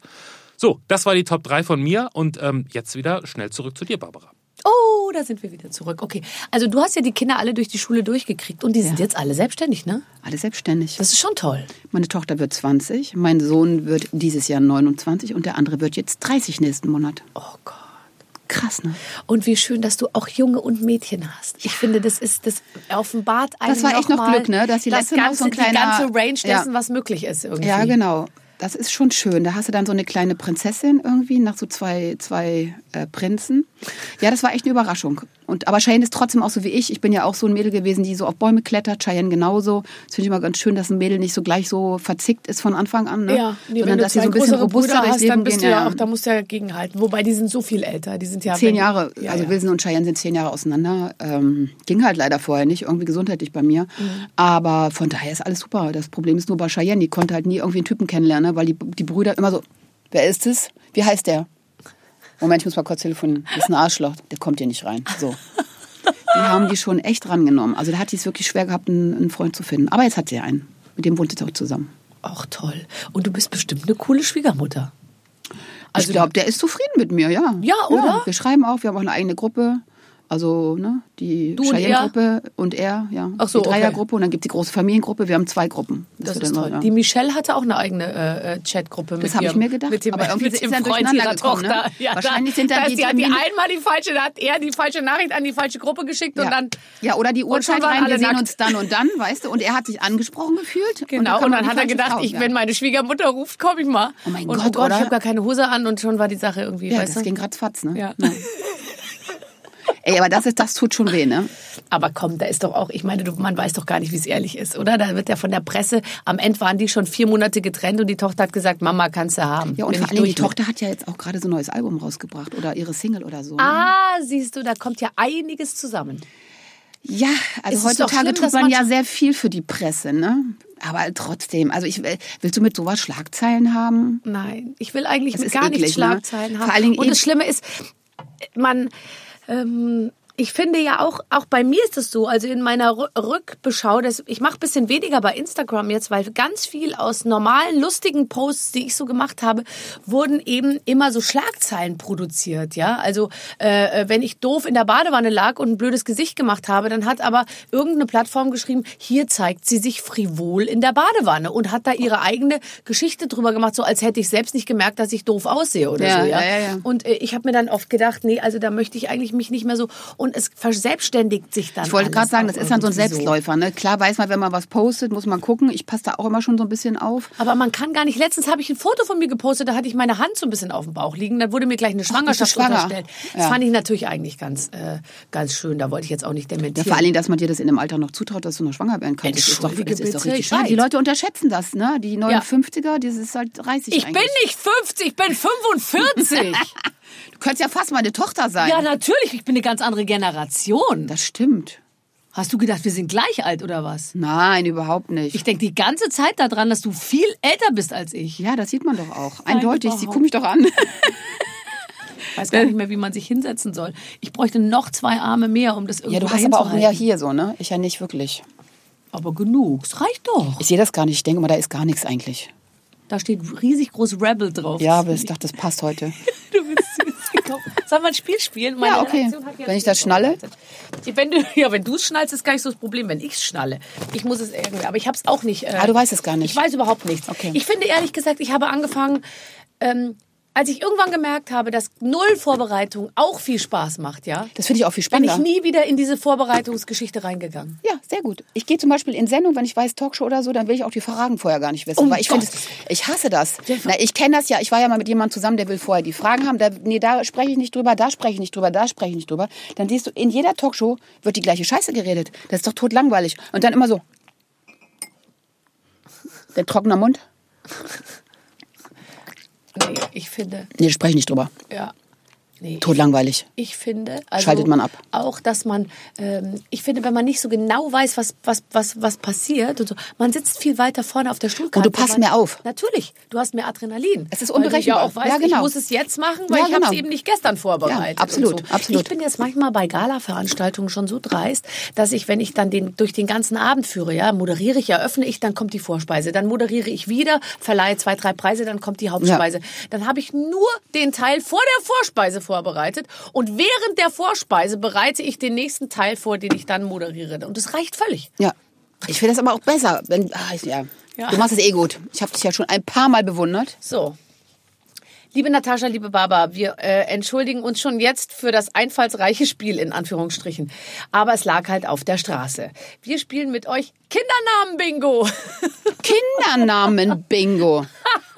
So, das war die Top 3 von mir und ähm, jetzt wieder schnell zurück zu dir, Barbara. Oh, da sind wir wieder zurück. Okay, also du hast ja die Kinder alle durch die Schule durchgekriegt und die sind jetzt alle selbstständig, ne? Alles selbstständig. Das ist schon toll. Meine Tochter wird 20, mein Sohn wird dieses Jahr 29 und der andere wird jetzt 30 nächsten Monat. Oh Gott. Krass, ne? Und wie schön, dass du auch Junge und Mädchen hast. Ich finde, das ist, das offenbart einem Das war echt noch mal Glück, ne? Dass die das letzte noch ganze, so ein kleiner- die ganze Range dessen, Ja. was möglich ist irgendwie. Ja, genau. Das ist schon schön. Da hast du dann so eine kleine Prinzessin irgendwie nach so zwei, zwei äh, Prinzen. Ja, das war echt eine Überraschung. Und, aber Cheyenne ist trotzdem auch so wie ich. Ich bin ja auch so ein Mädel gewesen, die so auf Bäume klettert. Cheyenne genauso. Das finde ich immer ganz schön, dass ein Mädel nicht so gleich so verzickt ist von Anfang an. Ne? Ja, nee, Sondern dass sie so ein bisschen robuster durchs hast, Leben dann bist gehen. du ja auch, da musst du ja gegenhalten. Wobei, die sind so viel älter. Die sind ja Zehn Jahre, Ja, also ja. Wilson und Cheyenne sind zehn Jahre auseinander. Ähm, ging halt leider vorher nicht, irgendwie gesundheitlich bei mir. Mhm. Aber von daher ist alles super. Das Problem ist nur bei Cheyenne, die konnte halt nie irgendwie einen Typen kennenlernen, ne? weil die, die Brüder immer so, wer ist es? Wie heißt der? Moment, ich muss mal kurz telefonieren. Das ist ein Arschloch, der kommt hier nicht rein. So. Die haben die schon echt rangenommen. Also da hat die es wirklich schwer gehabt, einen, Freund zu finden. Aber jetzt hat sie einen. Mit dem wohnt sie auch zusammen. Auch toll. Und du bist bestimmt eine coole Schwiegermutter. Also ich glaube, der ist zufrieden mit mir, ja. Ja, oder? wir schreiben auch, wir haben auch eine eigene Gruppe. Also ne, die und Cheyenne-Gruppe und er, ja. Ach so, die okay. Dreiergruppe und dann gibt es die große Familiengruppe. Wir haben zwei Gruppen. Das wird ist dann toll. immer, ja. Die Michelle hatte auch eine eigene äh, äh, Chatgruppe mit hab ich ihrem- mir gedacht, Mit dem, aber irgendwie mit dem dann Freund ihrer ne? Tochter. Ja, Wahrscheinlich da, sind dann da die ist, die hat die Termine- einmal die falsche, da hat er die falsche Nachricht an die falsche Gruppe geschickt und ja. dann ja, oder die und Uhrzeit rein, wir sehen nackt. uns dann und dann, weißt du, und er hat sich angesprochen gefühlt. Genau, und dann die hat er gedacht, ich, wenn meine Schwiegermutter ruft, komme ich mal. Oh mein und, Gott, oh Gott, ich habe gar keine Hose an und schon war die Sache irgendwie, Ja, das ging ratzfatz, ne? Ja. Ey, aber das, ist, das tut schon weh, ne? Aber komm, da ist doch auch, ich meine, du, man weiß doch gar nicht, wie es ehrlich ist, oder? Da wird ja von der Presse, am Ende waren die schon vier Monate getrennt und die Tochter hat gesagt, Mama, kannst du haben. Ja, und vor allem die. Tochter hat ja jetzt auch gerade so ein neues Album rausgebracht oder ihre Single oder so. ne? Ah, siehst du, da kommt ja einiges zusammen. Ja, also ist heutzutage schlimm, tut man ja manche- sehr viel für die Presse, ne? Aber trotzdem, also ich will- willst du mit sowas Schlagzeilen haben? Nein, ich will eigentlich gar eklig, ne? Schlagzeilen haben. Vor allen Dingen und das Schlimme ist, man, ähm, ich finde ja auch, auch bei mir ist es so, also in meiner Rü- Rückbeschau, das, ich mache ein bisschen weniger bei Instagram jetzt, weil ganz viel aus normalen, lustigen Posts, die ich so gemacht habe, wurden eben immer so Schlagzeilen produziert, ja. Also äh, wenn ich doof in der Badewanne lag und ein blödes Gesicht gemacht habe, dann hat aber irgendeine Plattform geschrieben, hier zeigt sie sich frivol in der Badewanne und hat da ihre eigene Geschichte drüber gemacht, so als hätte ich selbst nicht gemerkt, dass ich doof aussehe oder Ja, so, ja. ja, ja, ja. Und äh, ich habe mir dann oft gedacht, nee, also da möchte ich eigentlich mich nicht mehr so und es verselbstständigt sich dann. Ich wollte gerade sagen, das ist dann so ein Selbstläufer, ne? Klar weiß man, wenn man was postet, muss man gucken. Ich passe da auch immer schon so ein bisschen auf. Aber man kann gar nicht. Letztens habe ich ein Foto von mir gepostet, da hatte ich meine Hand so ein bisschen auf dem Bauch liegen. Dann wurde mir gleich eine Schwangerschaft schwanger? unterstellt. Das Ja. fand ich natürlich eigentlich ganz, äh, ganz schön. Da wollte ich jetzt auch nicht Ja, dementieren. vor allen Dingen, dass man dir das in dem Alter noch zutraut, dass du noch schwanger werden kannst. Das ist doch, das ist doch richtig weiß. Die Leute unterschätzen das, ne? Die 59er, das ist halt 30 ich bin eigentlich. nicht 50, ich bin 45. Du könntest ja fast meine Tochter sein. ja, natürlich, ich bin eine ganz andere Generation. das stimmt. Hast du gedacht, wir sind gleich alt oder was? Nein, überhaupt nicht. Ich denke die ganze Zeit daran, dass du viel älter bist als ich. ja, das sieht man doch auch. Eindeutig. Sie überhaupt. guck mich doch an. Ich weiß gar nicht mehr, wie man sich hinsetzen soll. Ich bräuchte noch zwei Arme mehr, um das irgendwie Ja, du hast aber auch mehr hier so, ne? Ich ja nicht wirklich. Aber genug, es reicht doch. Ich sehe das gar nicht. Ich denke mal, da ist gar nichts eigentlich. Da steht riesig groß Rebel drauf. Ja, aber ich dachte, das passt heute. Du bist Sollen wir ein Spiel spielen? Ja, okay. Wenn ich das schnalle? Wenn du, ja, wenn du es schnallst, ist gar nicht so das Problem, wenn ich es schnalle. Ich muss es irgendwie, aber ich habe es auch nicht. Äh, Ah, du weißt es gar nicht. Ich weiß überhaupt nichts. Okay. Ich finde ehrlich gesagt, ich habe angefangen, ähm, als ich irgendwann gemerkt habe, dass null Vorbereitung auch viel Spaß macht, ja, Das finde ich auch viel bin ich spannender. nie wieder in diese Vorbereitungsgeschichte reingegangen. Ja, sehr gut. Ich gehe zum Beispiel in Sendung, wenn ich weiß Talkshow oder so, dann will ich auch die Fragen vorher gar nicht wissen, Um weil ich finde, ich hasse das. Na, ich kenne das ja. Ich war ja mal mit jemandem zusammen, der will vorher die Fragen haben. Da, nee, da spreche ich nicht drüber, da spreche ich nicht drüber, da spreche ich nicht drüber. Dann siehst du, in jeder Talkshow wird die gleiche Scheiße geredet. Das ist doch totlangweilig. Und dann immer so. Der trockener Mund? Nee, ich finde, Nee, spreche ich nicht drüber. ja. Nee, Totlangweilig. Ich finde, also Schaltet man ab. Auch, dass man, ähm, ich finde, wenn man nicht so genau weiß, was, was, was, was passiert und so, man sitzt viel weiter vorne auf der Stuhlkante. Und du passt mehr auf. Natürlich, du hast mehr Adrenalin. Es ist Weil du unberechenbar. Ja auch weißt, Ja, genau. ich muss es jetzt machen, weil Ja, ich habe es genau. eben nicht gestern vorbereitet. Ja, absolut, so. absolut. Ich bin jetzt manchmal bei Gala-Veranstaltungen schon so dreist, dass ich, wenn ich dann den, durch den ganzen Abend führe, ja, moderiere ich, eröffne ich, dann kommt die Vorspeise, dann moderiere ich wieder, verleihe zwei, drei Preise, dann kommt die Hauptspeise. Dann habe ich nur den Teil vor der Vorspeise vorbereitet und während der Vorspeise bereite ich den nächsten Teil vor, den ich dann moderiere. Und das reicht völlig. Ja. Ich finde das aber auch besser. Wenn, ah, ich, ja. Ja. Du machst es eh gut. Ich habe dich ja schon ein paar Mal bewundert. So. Liebe Natascha, liebe Baba, wir äh, entschuldigen uns schon jetzt für das einfallsreiche Spiel in Anführungsstrichen. Aber es lag halt auf der Straße. Wir spielen mit euch Kindernamen-Bingo. Kindernamen-Bingo.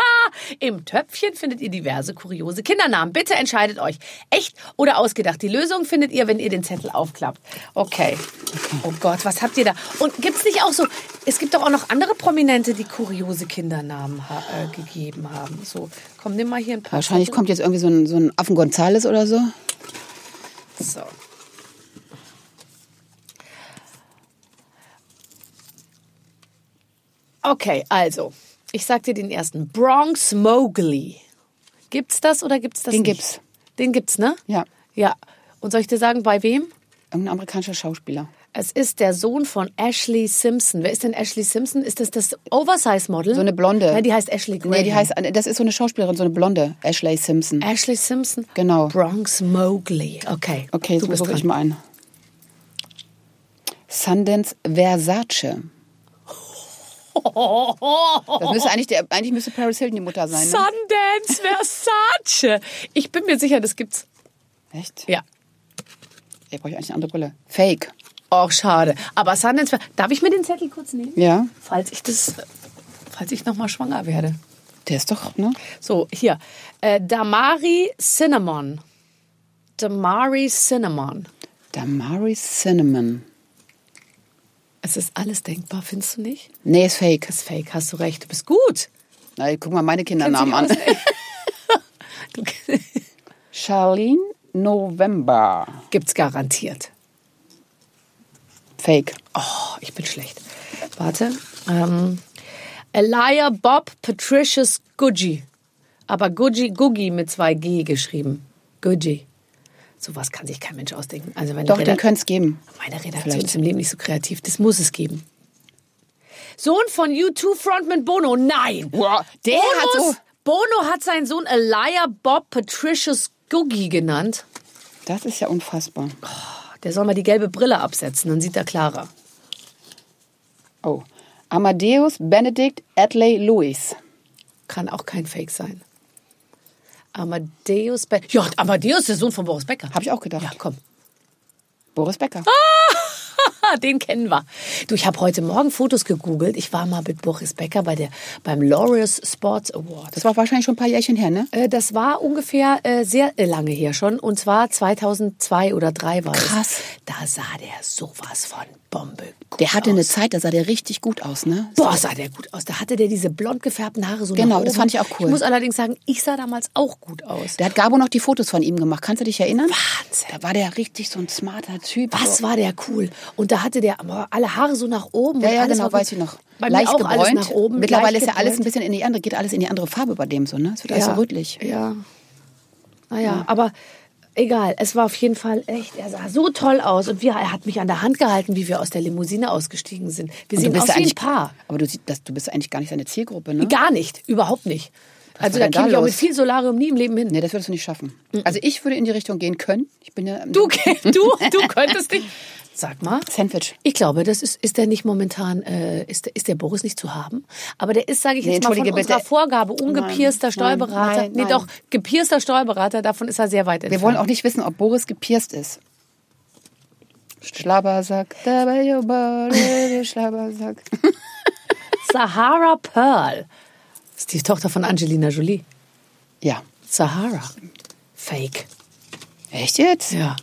Im Töpfchen findet ihr diverse kuriose Kindernamen. Bitte entscheidet euch. Echt oder ausgedacht. Die Lösung findet ihr, wenn ihr den Zettel aufklappt. Okay. Oh Gott, was habt ihr da? Und gibt's nicht auch so, es gibt doch auch noch andere Prominente, die kuriose Kindernamen ha äh, gegeben haben. So, komm, nimm mal hier ein paar. Wahrscheinlich Zettel. kommt jetzt irgendwie so ein, so ein Affen Gonzales oder so. So. Okay, also, ich sag dir den ersten. Bronx Mowgli. Gibt's das oder gibt's das Den nicht? gibt's. Den gibt's, ne? Ja. Ja. Und soll ich dir sagen, bei wem? Irgendein amerikanischer Schauspieler. Es ist der Sohn von Ashley Simpson. Wer ist denn Ashley Simpson? Ist das das Oversize-Model? So eine Blonde. Nein, die heißt Ashley Graham. Nee, die heißt, das ist so eine Schauspielerin, so eine Blonde, Ashley Simpson. Ashley Simpson? Genau. Bronx Mowgli. Okay. Okay, bist suche ich mal ein. Sundance Versace. Das müsste eigentlich, der, eigentlich müsste Paris Hilton die Mutter sein, ne? Sundance Versace. Ich bin mir sicher, das gibt's. Echt? Ja. Ich brauche eigentlich eine andere Brille. Fake. Auch schade. Aber Sundance Darf ich mir den Zettel kurz nehmen? Ja, Falls ich das, falls ich nochmal schwanger werde. der ist doch, ne? So, hier. Äh, Damari Cinnamon. Damari Cinnamon. Damari Cinnamon. Es ist alles denkbar, findest du nicht? Nee, ist fake. Ist fake, hast du recht. Du bist gut. Na, guck mal meine Kindernamen an. Charlene November. gibt's garantiert. Fake. Oh, ich bin schlecht. Warte. Ähm, Elia Bob Patricius Guggi. Aber Guggi, Guggi mit zwei G geschrieben. Guggi. Sowas kann sich kein Mensch ausdenken. Also meine, Doch, den könnte es geben. meine Redaktion Vielleicht. ist im Leben nicht so kreativ. Das muss es geben. Sohn von U2-Frontman Bono. Nein. Boah, der hat so- Bono hat seinen Sohn Elia Bob Patricius Guggi genannt. Das ist ja unfassbar. Der soll mal die gelbe Brille absetzen, dann sieht er klarer. Oh. Amadeus Benedict Adley Lewis. Kann auch kein Fake sein. Amadeus Becker. Ja, Amadeus ist der Sohn von Boris Becker. Habe ich auch gedacht. Ja, komm. Boris Becker. Ah, Den kennen wir. Du, ich habe heute Morgen Fotos gegoogelt. Ich war mal mit Boris Becker bei der, beim Laureus Sports Award. Das war wahrscheinlich schon ein paar Jährchen her, ne? Äh, Das war ungefähr äh, sehr äh, lange her schon. Und zwar 2002 oder 2003 war Krass. es. Da sah der sowas von Bombe gut Der hatte aus. eine Zeit, da sah der richtig gut aus, ne? Boah, sah der gut aus. Da hatte der diese blond gefärbten Haare so Genau, nach oben. das fand ich auch cool. Ich muss allerdings sagen, ich sah damals auch gut aus. Der hat Gabo noch die Fotos von ihm gemacht. Kannst du dich erinnern? Wahnsinn. Da war der richtig so ein smarter Typ. Was so. war der cool? Und da hatte der aber alle Haare so nach oben. Ja, ja, genau, weiß ich noch. Bei leicht mir auch gebräunt. alles nach oben. Mittlerweile ist ja alles ein bisschen in die andere, geht alles in die andere Farbe bei dem so, ne? Es wird alles so rötlich. Ja. Naja, aber egal. Es war auf jeden Fall echt, er sah so toll aus. Und wir, er hat mich an der Hand gehalten, wie wir aus der Limousine ausgestiegen sind. Wir sehen aus ja wie ein Paar. Aber du, das, du bist eigentlich gar nicht seine Zielgruppe, ne? Gar nicht, überhaupt nicht. also war da käme ich auch mit viel Solarium nie im Leben hin. Nee, das würdest du nicht schaffen. Also ich würde in die Richtung gehen können. Ich bin ja Du, du, du könntest nicht. Sag mal. Sandwich. Ich glaube, das ist, ist der nicht momentan, äh, ist, der- ist der Boris nicht zu haben. Aber der ist, sage ich Nee, jetzt mal, von entschuldige unserer bitte. Vorgabe ungepierster Nein, Steuerberater. nein, nee, nein. doch, gepierster Steuerberater, davon ist er sehr weit Wir entfernt. wollen auch nicht wissen, ob Boris gepierst ist. Schlabbersack, Schlabbersack. Sahara Pearl. Das ist die Tochter von Angelina Jolie. Ja. Sahara. Fake. Echt jetzt? Ja.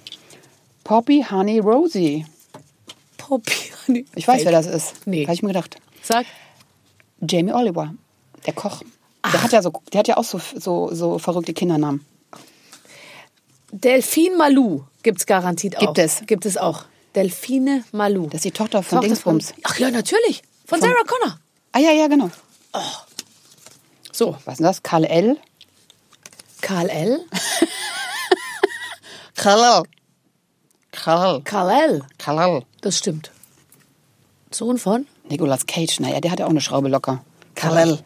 Poppy Honey Rosie. Poppy. Ich weiß, Fake. wer das ist. Nee. Habe ich mir gedacht. Sag. Jamie Oliver, der Koch. Der hat ja so, der hat ja auch so, so, so verrückte Kindernamen. Delphine Malou gibt's garantiert auch. Gibt es. Gibt es auch. Delphine Malou. Das ist die Tochter von Dingsbums. Ach ja, natürlich. Von, Von- Sarah Connor. Ah ja, ja, genau. So. Was ist denn das? Karl L. Karl L. Karl. Karl. Karl L. Karl. Das stimmt. Sohn von? Nicolas Cage, naja, der hat ja auch eine Schraube locker. Karl.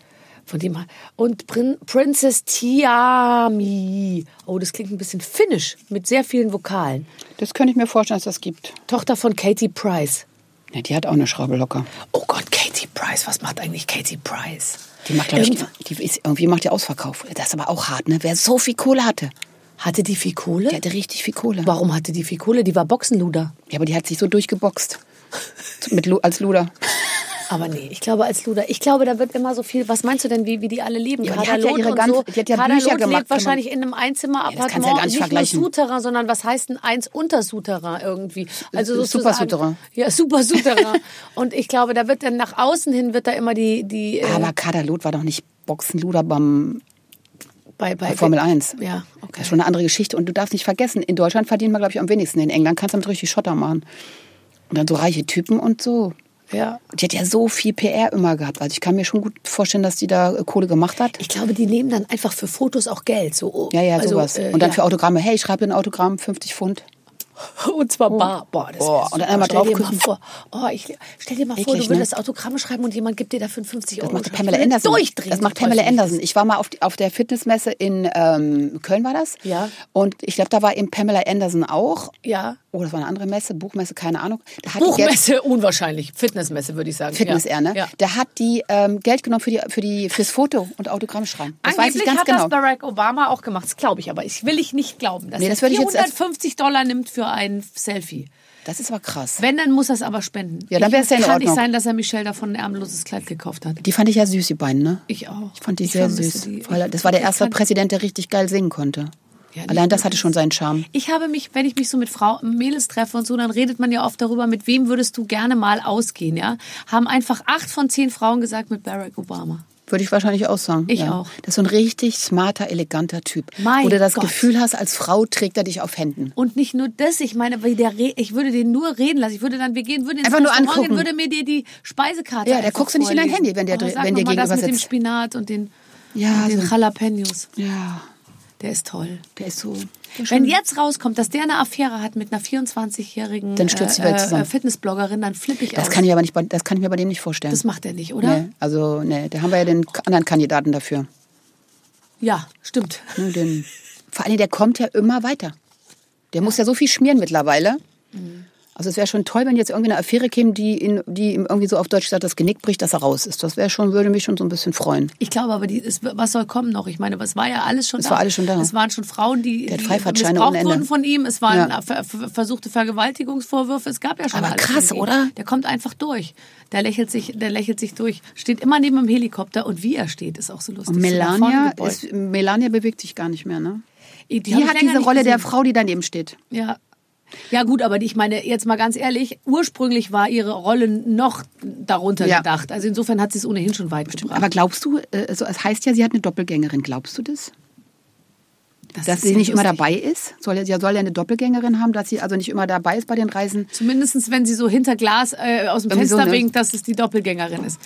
Von dem und Prin Princess Tiami. Oh, das klingt ein bisschen finnisch mit sehr vielen Vokalen. Das könnte ich mir vorstellen, dass das gibt. Tochter von Katie Price. Ja, die hat auch eine Schraube locker. Oh Gott, Katie Price. Was macht eigentlich Katie Price? Die macht, glaube ich, Irgendwann- die ist, irgendwie macht die Ausverkauf. Das ist aber auch hart, ne? Wer so viel Kohle hatte. Hatte die viel Kohle? Die hatte richtig viel Kohle. Warum hatte die viel Kohle? Die war Boxenluder. Ja, aber die hat sich so durchgeboxt. Mit Lu als Luder. Aber nee, ich glaube als Luder. Ich glaube, da wird immer so viel. Was meinst du denn, wie, wie die alle leben? Ja, die hat ja ihre ganze- so. die hat ja Bücher gemacht, lebt wahrscheinlich in einem Einzimmerappartement. ja gar nicht nicht vergleichen. nur Souterrain, sondern was heißt ein eins unter Souterrain irgendwie? Also Super sozusagen- Souterrain. Ja, super Souterrain. und ich glaube, da wird dann nach außen hin wird da immer die die äh, Aber Kaderlot war doch nicht Boxenluder beim bei, bei bei Formel 1. Ja, okay. Das ist schon eine andere Geschichte. Und du darfst nicht vergessen, in Deutschland verdient man, glaube ich, am wenigsten. In England kannst du damit richtig Schotter machen. Und dann so reiche Typen und so. Ja. Die hat ja so viel PR immer gehabt. Also ich kann mir schon gut vorstellen, dass die da äh, Kohle gemacht hat. Ich glaube, die nehmen dann einfach für Fotos auch Geld. So, Ja, ja, also, sowas. äh, und dann ja. für Autogramme. Hey, ich schreibe ein Autogramm, 50 Pfund. Und zwar bar. Boah, das Oh, und super. einmal stell dir mal vor. Oh, ich, stell dir mal vor, Eklig, du würdest ne? Autogramme schreiben und jemand gibt dir dafür einen 50 Das Euro. macht Schein. Pamela Anderson. Durchdrehen. Das macht Pamela Anderson. Ich war mal auf, die, auf der Fitnessmesse in ähm, Köln war das. Ja. Und ich glaube, da war eben Pamela Anderson auch. das. Ja. Oh, das war eine andere Messe, Buchmesse, keine Ahnung. Die Geld, Buchmesse unwahrscheinlich. Fitnessmesse würde ich sagen. Fitness ja. eher, ne? Ja. Da hat die ähm, Geld genommen für die, für die, fürs Foto und Autogramm schreiben. Das weiß Angeblich ich ganz hat genau. das Barack Obama auch gemacht. Das glaube ich aber. Ich will ich nicht glauben, dass Nee, er das würde ich jetzt erst- 450 Dollar nimmt für ein Selfie. Das ist aber krass. Wenn, dann muss er es aber spenden. Ja, dann Ich- wär's ja in Kann nicht Ordnung. sein, dass er Michelle davon ein ärmelloses Kleid gekauft hat. Die fand ich ja süß, die beiden, ne? Ich auch. Ich fand die sehr vermisse süß. die. Ich- das war der ich erste Präsident, der richtig geil singen konnte. Ja, Allein das hatte schon seinen Charme. Ich habe mich, wenn ich mich so mit Frau Mädels treffe und so, dann redet man ja oft darüber, mit wem würdest du gerne mal ausgehen, ja? Haben einfach acht von zehn Frauen gesagt mit Barack Obama. Würde ich wahrscheinlich auch sagen. Ich ja. auch. Das ist so ein richtig smarter, eleganter Typ. Mein Wo du das Gott. Gefühl hast, als Frau trägt er dich auf Händen. Und nicht nur das, ich meine, der ich würde den nur reden lassen. Ich würde dann, wir gehen, würden ins Einfach nur angucken. gehen, würde mir dir die Speisekarte Ja, der guckst du nicht in dein. Handy, wenn der Oh, wenn das gegenüber mit dem sitzt. Spinat und den, Ja, und den so. Jalapenos. Ja, Der ist toll. der ist so. Wenn jetzt rauskommt, dass der eine Affäre hat mit einer 24-jährigen Dann stürzt die Welt zusammen. Fitnessbloggerin, dann flippe ich Das aus. kann ich aber nicht, das kann ich mir bei dem nicht vorstellen. das macht er nicht, oder? nee, also, nee, da haben wir ja den anderen Kandidaten dafür. Ja, stimmt. Ne, den, vor allem, der kommt ja immer weiter. Der muss ja so viel schmieren mittlerweile. Mhm. Also es wäre schon toll, wenn jetzt irgendwie eine Affäre käme, die, ihn, die ihm irgendwie so auf Deutsch gesagt das Genick bricht, dass er raus ist. Das wäre schon, würde mich schon so ein bisschen freuen. Ich glaube aber, die, es, was soll kommen noch? Ich meine, es war ja alles schon Es da. war alles schon da. Es waren schon Frauen, die, Der die missbraucht wurden von ihm. Es waren Ja. ver, ver, versuchte Vergewaltigungsvorwürfe. Es gab ja schon Aber alles krass, oder? Der kommt einfach durch. Der lächelt sich, der lächelt sich durch. Steht immer neben dem Helikopter und wie er steht, ist auch so lustig. Und Melania, ist, Melania bewegt sich gar nicht mehr, ne? die, Die, hat diese Rolle der gesehen. Frau, die daneben steht. Ja. Ja gut, aber ich meine, jetzt mal ganz ehrlich, ursprünglich war ihre Rolle noch darunter Ja. gedacht. Also insofern hat sie es ohnehin schon weit gebracht. Aber glaubst du, äh, also es heißt ja, sie hat eine Doppelgängerin. Glaubst du das? Das Dass sie nicht immer lustig. dabei ist? Soll ja, sie soll ja eine Doppelgängerin haben, dass sie also nicht immer dabei ist bei den Reisen. Zumindest wenn sie so hinter Glas äh, aus dem so, Fenster ne? winkt, dass es die Doppelgängerin ist.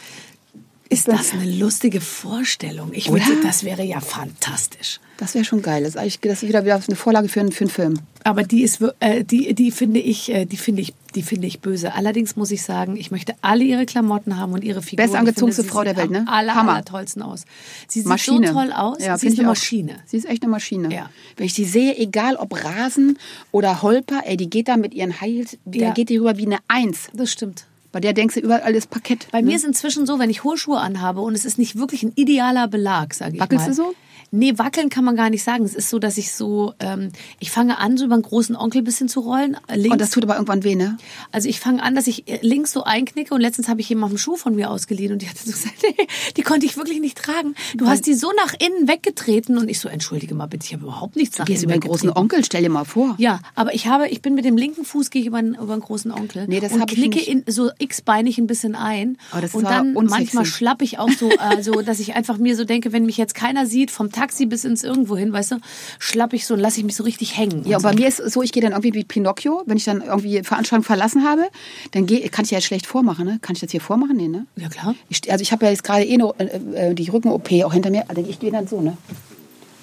Ist das eine lustige Vorstellung? Ich würde, das wäre ja fantastisch. Das wäre schon geil. Das ist, eigentlich, das ist wieder, wieder eine Vorlage für, einen- für einen Film. Aber die ist, äh, die, die finde ich, äh, die finde ich, die finde ich böse. Allerdings muss ich sagen, ich möchte alle ihre Klamotten haben und ihre Figuren. Bestangezogenste Ich finde, Frau der Welt, ne? Aller, Hammer. aller tollsten aus. Sie sieht Maschine. so toll aus. Ja, sie ist eine auch. Maschine. Sie ist echt eine Maschine. Ja. Wenn ich die sehe, egal ob Rasen oder Holper, ey, die geht da mit ihren Heels, Ja. da geht die rüber wie eine Eins. Das stimmt. Bei der denkst du überall ist Parkett. Bei ne? mir ist inzwischen so, wenn ich hohe Schuhe anhabe und es ist nicht wirklich ein idealer Belag, sage ich Wackelst mal. du so? Nee, wackeln kann man gar nicht sagen. Es ist so, dass ich so, ähm, ich fange an, so über einen großen Onkel ein bisschen zu rollen. äh, Links. Und das tut aber irgendwann weh, ne? Also ich fange an, dass ich äh, links so einknicke und letztens habe ich jemandem einen Schuh von mir ausgeliehen und die hat so gesagt, nee, die konnte ich wirklich nicht tragen. Du hast die so nach innen weggetreten und ich so, entschuldige mal bitte, ich habe überhaupt nichts nach Gehst über den großen. Onkel, stell dir mal vor. Ja, aber ich habe, ich bin mit dem linken Fuß gehe ich über einen, über einen großen Onkel Nee, das und ich knicke nicht. in so x-beinig ein bisschen ein Aber das und dann unsexy. manchmal schlapp ich auch so, äh, so, dass ich einfach mir so denke, wenn mich jetzt keiner sieht, vom Taxi bis ins irgendwo hin, weißt du, schlapp ich so und lasse ich mich so richtig hängen. Ja, und bei so. mir ist es so, ich gehe dann irgendwie wie Pinocchio, wenn ich dann irgendwie Veranstaltung verlassen habe, dann gehe, kann ich ja jetzt schlecht vormachen, ne? Kann ich das hier vormachen? Nee, ne? ja klar. Ich, also ich habe ja jetzt gerade eh noch, äh, äh, die Rücken-OP auch hinter mir, also ich gehe dann so, ne?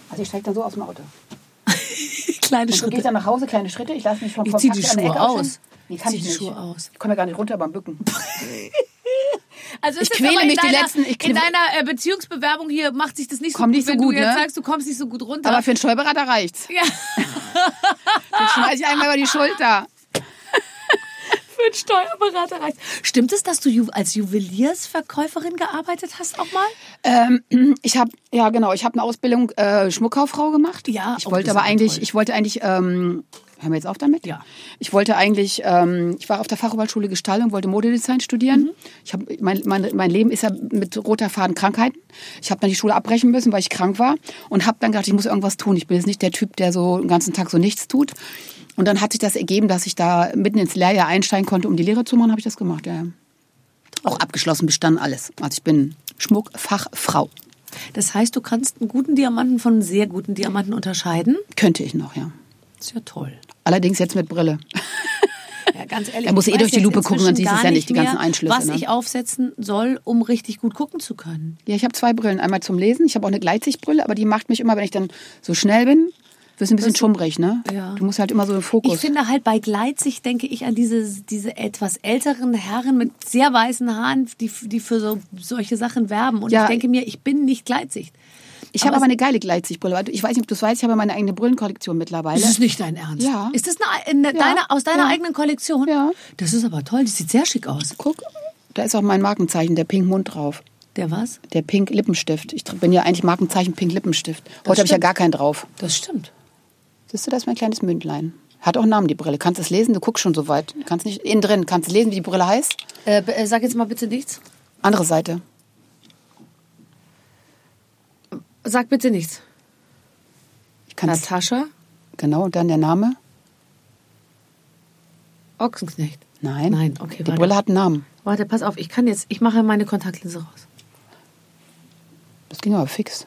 Also ich steige dann so aus dem Auto. Kleine Und du Schritte. gehst dann nach Hause, kleine Schritte, ich lasse mich vom Ich die Taxi an der Schuhe aus. Nee, ich die nicht. Schuhe aus. Ich komme ja gar nicht runter beim Bücken. Also Ich jetzt quäle mich die deiner, letzten- ich in deiner äh, Beziehungsbewerbung hier macht sich das nicht so Komm gut, nicht so wenn gut, du jetzt ne? sagst, du kommst nicht so gut runter. Aber für einen Steuerberater reicht's. ja, Den schmeiß ich einmal über die Schulter. für einen Steuerberater reicht. Stimmt es, dass du als Juweliersverkäuferin gearbeitet hast auch mal? Ähm, ich habe ja genau, ich habe eine Ausbildung äh, Schmuckkauffrau gemacht. Ja, ich oh, wollte aber eigentlich, toll. ich wollte eigentlich, ähm, hören wir jetzt auf damit? Ja. Ich wollte eigentlich, ähm, ich war auf der Fachoberschule Gestaltung, wollte Modedesign studieren. Mhm. Ich habe mein, mein, mein Leben ist ja mit roter Faden Krankheiten. Ich habe dann die Schule abbrechen müssen, weil ich krank war und habe dann gedacht, ich muss irgendwas tun. Ich bin jetzt nicht der Typ, der so den ganzen Tag so nichts tut. Und dann hat sich das ergeben, dass ich da mitten ins Lehrjahr einsteigen konnte, um die Lehre zu machen, habe ich das gemacht. Ja. Auch abgeschlossen, bestanden alles. Also ich bin Schmuckfachfrau. Das heißt, du kannst einen guten Diamanten von einem sehr guten Diamanten unterscheiden? Könnte ich noch, ja. Das ist ja toll. Allerdings jetzt mit Brille. Ja, ganz ehrlich. Er muss eh durch die Lupe gucken, dann inzwischen siehst du es ja nicht, die ganzen mehr, Einschlüsse, Was ne? ich aufsetzen soll, um richtig gut gucken zu können. Ja, ich habe zwei Brillen. Einmal zum Lesen. Ich habe auch eine Gleitsichtbrille, aber die macht mich immer, wenn ich dann so schnell bin, wirst ein bisschen schummrig, ne? Ja. Du musst halt immer so im Fokus. Ich finde halt bei Gleitsicht denke ich an diese, diese etwas älteren Herren mit sehr weißen Haaren, die, die für so, solche Sachen werben. Und Ja. ich denke mir, ich bin nicht Gleitsicht. Ich habe aber eine geile Gleitsichtbrille. Ich weiß nicht, ob du es weißt, ich habe meine eigene Brillenkollektion mittlerweile. Das ist nicht dein Ernst. Ja. Ist das eine, eine, deine, aus deiner Ja. eigenen Kollektion? Ja. Das ist aber toll. Das sieht sehr schick aus. Guck, da ist auch mein Markenzeichen, der Pink Mund drauf. Der was? Der Pink Lippenstift. Ich bin ja eigentlich Markenzeichen Pink Lippenstift. Heute habe ich ja gar keinen drauf. Das stimmt. Siehst du, das ist mein kleines Mündlein. Hat auch einen Namen, die Brille. Kannst es lesen? Du guckst schon so weit. Kannst nicht innen drin. Kannst du lesen, wie die Brille heißt? Äh, äh, sag jetzt mal bitte nichts. Andere Seite. Sag bitte nichts. Ich kann es. Natascha Genau, und dann der Name? Ochsenknecht. Nein. Nein, okay, Die warte. Brille hat einen Namen. Warte, pass auf. Ich kann jetzt, ich mache meine Kontaktlinse raus. Das ging aber fix.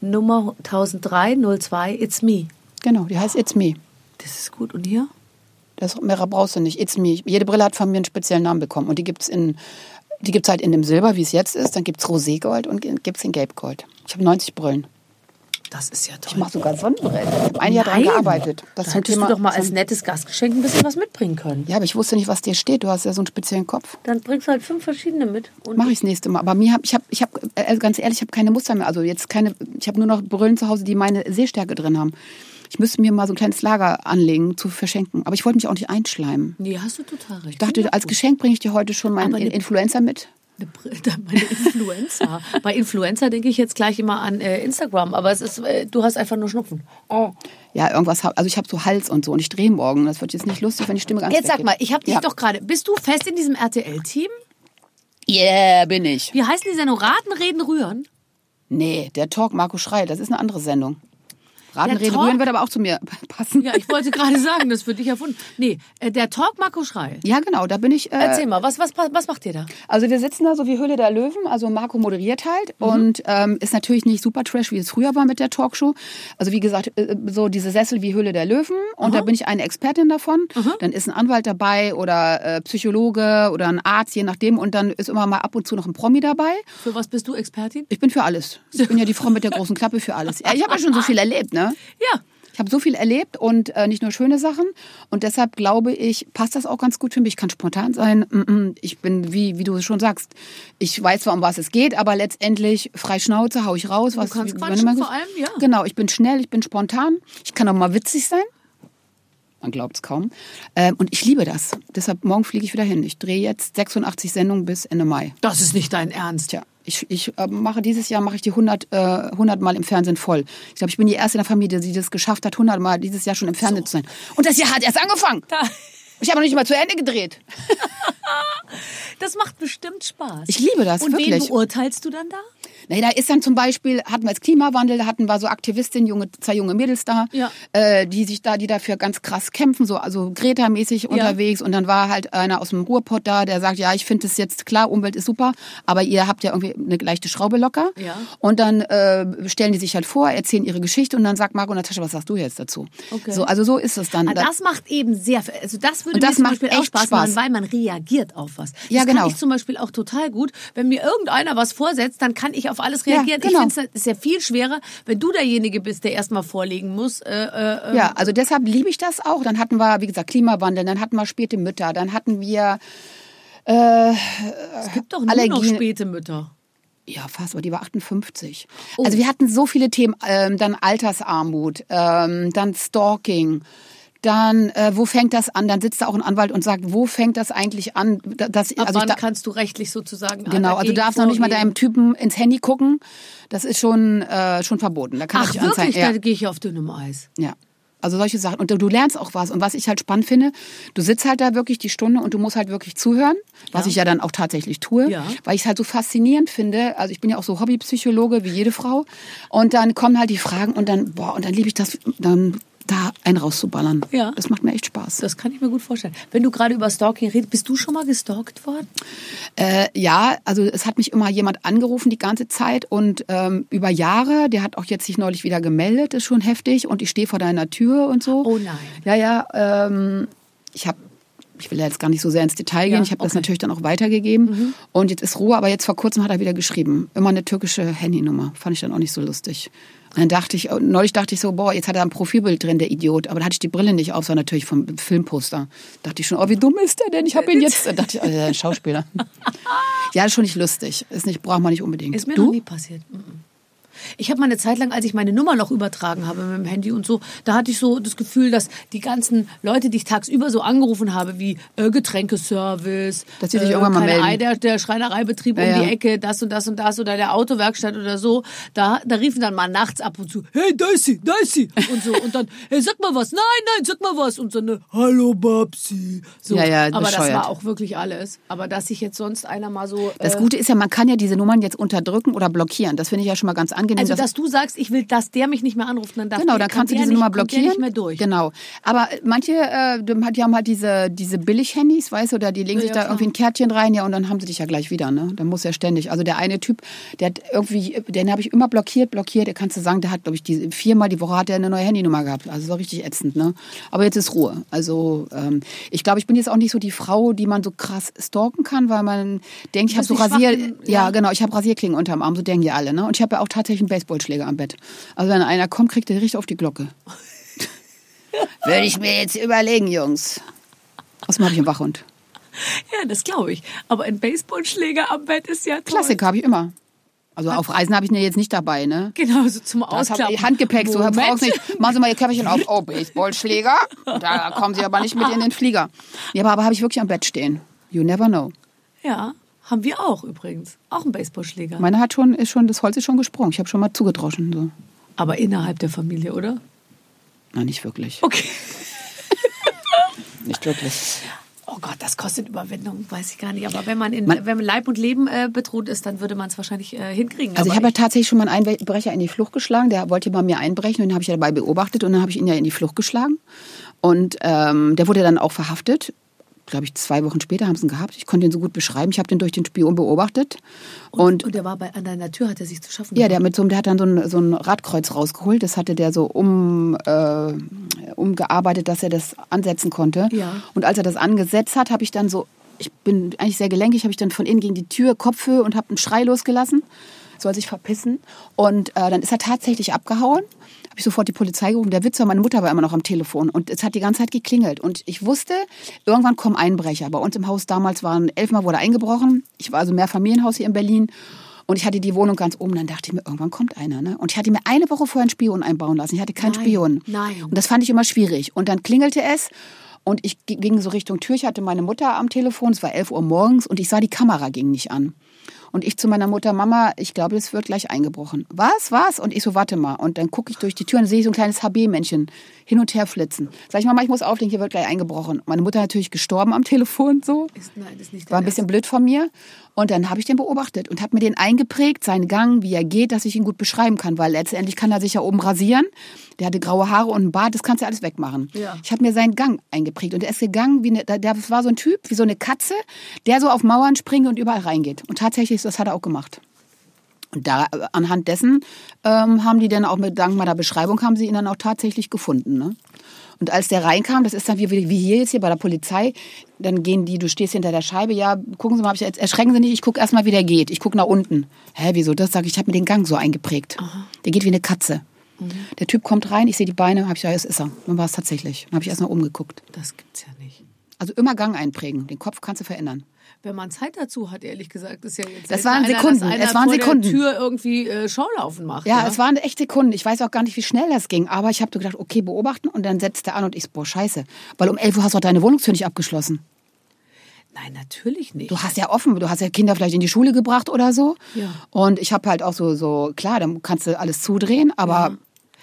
Nummer 1003 02 It's Me. Genau, die heißt It's Me. Das ist gut. Und hier? Das mehr brauchst du nicht. It's Me. Jede Brille hat von mir einen speziellen Namen bekommen. Und die gibt's in, die gibt's halt in dem Silber, wie es jetzt ist. Dann gibt's Roségold und gibt's in Gelbgold. Ich habe 90 Brillen. Das ist ja toll. Ich mache sogar Sonnenbrillen. Ich habe ein Jahr daran Nein. gearbeitet. Das da hättest Thema- du doch mal als nettes Gastgeschenk ein bisschen was mitbringen können. Ja, aber ich wusste nicht, was dir steht. Du hast ja so einen speziellen Kopf. Dann bringst du halt fünf verschiedene mit. Mache ich das nächste Mal. Aber mir hab, ich habe, ich hab, äh, ganz ehrlich, ich habe keine Muster mehr. Also jetzt keine, ich habe nur noch Brillen zu Hause, die meine Sehstärke drin haben. Ich müsste mir mal so ein kleines Lager anlegen zu verschenken. Aber ich wollte mich auch nicht einschleimen. Nee, hast du total recht. Ich dachte, als Geschenk bringe ich dir heute schon meinen eine- Influencer mit. Meine Influencer. Bei Influencer denke ich jetzt gleich immer an äh, Instagram, aber es ist, äh, du hast einfach nur Schnupfen. Oh. Ja, irgendwas hab, also ich habe so Hals und so und ich drehe morgen. Das wird jetzt nicht lustig, wenn die Stimme ganz Jetzt sag weggeht. mal, ich habe dich ja. doch gerade. Bist du fest in diesem RTL-Team? Yeah, bin ich. Wie heißt die Sendung? Raten, Reden, Rühren? Nee, der Talk Marco Schrei, das ist eine andere Sendung. Raten, Der Reden, Talk? Rühren wird aber auch zu mir passen. Ja, ich wollte gerade sagen, das wird dich erfunden. Nee, äh, der Talk Marco Schrei. Ja, genau, da bin ich. Äh, Erzähl mal, was, was, was macht ihr da? Also wir sitzen da so wie Höhle der Löwen, also Marco moderiert halt und ähm, ist natürlich nicht super trash, wie es früher war mit der Talkshow. Also wie gesagt, äh, so diese Sessel wie Höhle der Löwen und da bin ich eine Expertin davon. Dann ist ein Anwalt dabei oder äh, Psychologe oder ein Arzt, je nachdem und dann ist immer mal ab und zu noch ein Promi dabei. Für was bist du Expertin? Ich bin für alles. Ich bin ja die Frau mit der großen Klappe für alles. Ja, ich habe ja schon so viel erlebt, ne? Ja. Ich habe so viel erlebt und äh, nicht nur schöne Sachen. Und deshalb glaube ich, passt das auch ganz gut für mich. Ich kann spontan sein. Ich bin, wie, wie du schon sagst, ich weiß zwar, um was es geht, aber letztendlich frei Schnauze, hau ich raus. Was, kannst wie- quatschen, vor allem, ja. Genau, ich bin schnell, ich bin spontan. Ich kann auch mal witzig sein. Man glaubt es kaum. Ähm, und ich liebe das. Deshalb morgen fliege ich wieder hin. Ich drehe jetzt 86 Sendungen bis Ende Mai. Das ist nicht dein Ernst. Tja, ich, ich äh, mache dieses Jahr mache ich die 100, äh, 100 Mal im Fernsehen voll. Ich glaube, ich bin die erste in der Familie, die das geschafft hat, 100 Mal dieses Jahr schon im Fernsehen zu sein. Und das Jahr hat erst angefangen. Ich habe noch nicht mal zu Ende gedreht. Das macht bestimmt Spaß. Ich liebe das, Und wen wirklich. beurteilst du dann da? Nee, da ist dann zum Beispiel, hatten wir jetzt Klimawandel, da hatten wir so Aktivistinnen, junge, zwei junge Mädels da, Ja. äh, die sich da, die dafür ganz krass kämpfen, so also Greta-mäßig unterwegs. Und dann war halt einer aus dem Ruhrpott da, der sagt, ja, ich finde es jetzt klar, Umwelt ist super, aber ihr habt ja irgendwie eine leichte Schraube locker. Ja. Und dann äh, stellen die sich halt vor, erzählen ihre Geschichte und dann sagt Marco Natascha, was sagst du jetzt dazu? Okay. So, also so ist es dann. Ah, das macht eben sehr, also das würde Und das mir zum Beispiel auch echt Spaß, Spaß. machen, weil man reagiert auf was. Das Ja, kann genau. ich zum Beispiel auch total gut. Wenn mir irgendeiner was vorsetzt, dann kann ich auf alles Ja, reagieren. genau. Ich finde es ist ja viel schwerer, wenn du derjenige bist, der erstmal vorlegen muss. Äh, äh, Ja, also deshalb liebe ich das auch. Dann hatten wir, wie gesagt, Klimawandel, dann hatten wir späte Mütter, dann hatten wir es gibt doch nur noch späte Mütter. Ja, fast, aber die war 58. Oh. Also wir hatten so viele Themen, ähm, dann Altersarmut, ähm, dann Stalking, dann äh, wo fängt das an? Dann sitzt da auch ein Anwalt und sagt, wo fängt das eigentlich an? Da- Das, Ab also wann da, kannst du rechtlich sozusagen genau, also du darfst noch nicht mal vorgehen? deinem Typen ins Handy gucken. Das ist schon äh, schon verboten. Da kann Ach dich anzeigen. wirklich, Ja. da gehe ich auf dünnem Eis. Ja. Also solche Sachen. Und du, du lernst auch was. Und was ich halt spannend finde, du sitzt halt da wirklich die Stunde und du musst halt wirklich zuhören, was ich ja dann auch tatsächlich tue, Ja. weil ich es halt so faszinierend finde. Also ich bin ja auch so Hobbypsychologe wie jede Frau. Und dann kommen halt die Fragen und dann, boah, und dann liebe ich das, dann da einen rauszuballern. Ja. Das macht mir echt Spaß. Das kann ich mir gut vorstellen. Wenn du gerade über Stalking redest, bist du schon mal gestalkt worden? Äh, ja, also es hat mich immer jemand angerufen die ganze Zeit und ähm, über Jahre, der hat auch jetzt sich neulich wieder gemeldet, ist schon heftig und ich stehe vor deiner Tür und so. Oh nein. Ja, ja, ähm, ich habe Ich will ja jetzt gar nicht so sehr ins Detail gehen. Ja, ich habe das okay. Mhm. natürlich dann auch weitergegeben. Und jetzt ist Ruhe, aber jetzt vor kurzem hat er wieder geschrieben. Immer eine türkische Handynummer. Fand ich dann auch nicht so lustig. Dann dachte ich, neulich dachte ich so, boah, jetzt hat er ein Profilbild drin, der Idiot. Aber da hatte ich die Brille nicht auf, sondern natürlich vom Filmposter. Dachte ich schon, oh, wie dumm ist der denn? Ich habe ihn jetzt. Da dachte ich, oh, der ist ein Schauspieler. ja, ist schon nicht lustig. Ist nicht, braucht man nicht unbedingt. Ist mir du? noch nie passiert. Mhm. Ich habe mal eine Zeit lang, als ich meine Nummer noch übertragen habe mit dem Handy und so, da hatte ich so das Gefühl, dass die ganzen Leute, die ich tagsüber so angerufen habe, wie äh, Getränkeservice, Dass die sich irgendwann mal melden. Ei, der, der Schreinereibetrieb Ja, um die ja. Ecke, das und das und das oder der Autowerkstatt oder so, da, da riefen dann mal nachts ab und zu, hey, da ist sie, da ist sie und so und dann, hey, sag mal was, nein, nein, sag mal was und so eine, hallo Babsi. So. Ja, ja, Aber das bescheuert. war auch wirklich alles. Aber dass sich jetzt sonst einer mal so... Das äh, Gute ist ja, man kann ja diese Nummern jetzt unterdrücken oder blockieren. Das finde ich ja schon mal ganz angenehm. Also, dass- dass du sagst, ich will, dass der mich nicht mehr anruft, dann darf Genau, dann kannst du diese nicht, Nummer blockieren. nicht mehr durch. Genau. Aber manche, äh, die haben halt diese, diese Billig-Handys, weißt du, oder die legen Ja, sich ja, da klar. irgendwie ein Kärtchen rein, ja, und dann haben sie dich ja gleich wieder, ne? Dann muss er ständig. Also der eine Typ, der hat irgendwie, den habe ich immer blockiert, blockiert. Der kannst du sagen, der hat, glaube ich, die, viermal die Woche hat er eine neue Handynummer gehabt. Also so richtig ätzend, ne? Aber jetzt ist Ruhe. Also ähm, ich glaube, ich bin jetzt auch nicht so die Frau, die man so krass stalken kann, weil man denkt, ich habe so Rasier, ja. ja. genau, ich habe Rasierklingen unterm Arm, so denken ja alle, ne? Und ich habe ja auch tatsächlich einen Baseballschläger am Bett. Also wenn einer kommt, kriegt er richtig auf die Glocke. Würde ich mir jetzt überlegen, Jungs. Außerdem habe ich einen Wachhund. Ja, das glaube ich. Aber ein Baseballschläger am Bett ist ja toll. Klassiker habe ich immer. Also auf Reisen habe ich ihn ja jetzt nicht dabei, ne? Genau, so zum Ausklappen. ich Handgepäck, so brauchst nicht. Machen Sie mal Ihr Köfferchen auf. Oh, Baseballschläger. Da kommen Sie aber nicht mit in den Flieger. Ja, aber, aber habe ich wirklich am Bett stehen. You never know. Ja, haben wir auch übrigens. Auch ein Baseballschläger. Meine hat schon, ist schon, das Holz ist schon gesprungen. Ich habe schon mal zugedroschen. So. Aber innerhalb der Familie, oder? Na, nicht wirklich. Okay. Nicht wirklich. Oh Gott, das kostet Überwindung, weiß ich gar nicht. Aber wenn man in Man- wenn man Leib und Leben äh, bedroht ist, dann würde man es wahrscheinlich äh, hinkriegen. Also ich habe ja tatsächlich schon mal einen Einbrecher in die Flucht geschlagen. Der wollte bei mir einbrechen und den habe ich ja dabei beobachtet und dann habe ich ihn ja in die Flucht geschlagen. Und ähm, der wurde dann auch verhaftet. Glaube ich, zwei Wochen später haben sie ihn gehabt. Ich konnte ihn so gut beschreiben. Ich habe den durch den Spion beobachtet. und, Und, und der war bei, an deiner Tür, hat er sich zu schaffen ja, der, mit so, der hat dann so ein, so ein Radkreuz rausgeholt. Das hatte der so um, äh, umgearbeitet, dass er das ansetzen konnte. Ja. Und als er das angesetzt hat, habe ich dann so, ich bin eigentlich sehr gelenkig, habe ich dann von innen gegen die Tür Kopfhöhe und habe einen Schrei losgelassen, soll sich verpissen. Und äh, dann ist er tatsächlich abgehauen. Ich sofort die Polizei gerufen. Der Witz war, meine Mutter war immer noch am Telefon und es hat die ganze Zeit geklingelt. Und ich wusste, irgendwann kommen Einbrecher. Bei uns im Haus damals waren elfmal wurde eingebrochen. Ich war also mehr Familienhaus hier in Berlin. Und ich hatte die Wohnung ganz oben. Dann dachte ich mir, irgendwann kommt einer. Ne? Und ich hatte mir eine Woche vorher einen Spion einbauen lassen. Ich hatte keinen Nein, Spion. nein. Und das fand ich immer schwierig. Und dann klingelte es. Und ich ging so Richtung Tür. Ich hatte meine Mutter am Telefon. Es war 11 Uhr morgens. Und ich sah, die Kamera ging nicht an. Und ich zu meiner Mutter, Mama, ich glaube, es wird gleich eingebrochen. Was, was? Und ich so, warte mal. Und dann gucke ich durch die Tür und sehe so ein kleines HB-Männchen hin und her flitzen. Sag ich, Mama, ich muss auflegen, hier wird gleich eingebrochen. Meine Mutter natürlich gestorben am Telefon so. Ist, nein, das ist nicht War ein bisschen blöd von mir. Und dann habe ich den beobachtet und habe mir den eingeprägt, seinen Gang, wie er geht, dass ich ihn gut beschreiben kann. Weil letztendlich kann er sich ja oben rasieren. Der hatte graue Haare und einen Bart, das kannst du alles wegmachen. Ja. Ich habe mir seinen Gang eingeprägt. Und er ist gegangen, wie eine, der, der war so ein Typ, wie so eine Katze, der so auf Mauern springt und überall reingeht. Und tatsächlich, das hat er auch gemacht. Und da, äh, anhand dessen ähm, haben die dann auch mit dank meiner Beschreibung haben sie ihn dann auch tatsächlich gefunden. Ne? Und als der reinkam, das ist dann wie, wie hier jetzt hier bei der Polizei, dann gehen die, du stehst hinter der Scheibe, ja, gucken Sie mal, ich erschrecken Sie nicht, ich gucke erstmal, wie der geht. Ich gucke nach unten. Hä, wieso das? Sag ich, ich habe mir den Gang so eingeprägt. Der geht wie eine Katze. Der Typ kommt rein, ich sehe die Beine, habe ich ja, das ist er. Dann war es tatsächlich. Dann habe ich erst mal umgeguckt. Das gibt's ja nicht. Also immer Gang einprägen. Den Kopf kannst du verändern. Wenn man Zeit dazu hat, ehrlich gesagt, ist ja jetzt Das waren einer, Sekunden. Einer Es waren Sekunden. Tür irgendwie äh, Schaulaufen macht. Ja, es waren echt Sekunden. Ich weiß auch gar nicht, wie schnell das ging. Aber ich habe gedacht, okay, beobachten. Und dann setzt er an und ich, boah, scheiße. Weil um 11 Uhr hast du auch deine Wohnungstür nicht abgeschlossen. Nein, natürlich nicht. Du hast ja offen, du hast ja Kinder vielleicht in die Schule gebracht oder so. Ja. Und ich habe halt auch so, so, klar, dann kannst du alles zudrehen, aber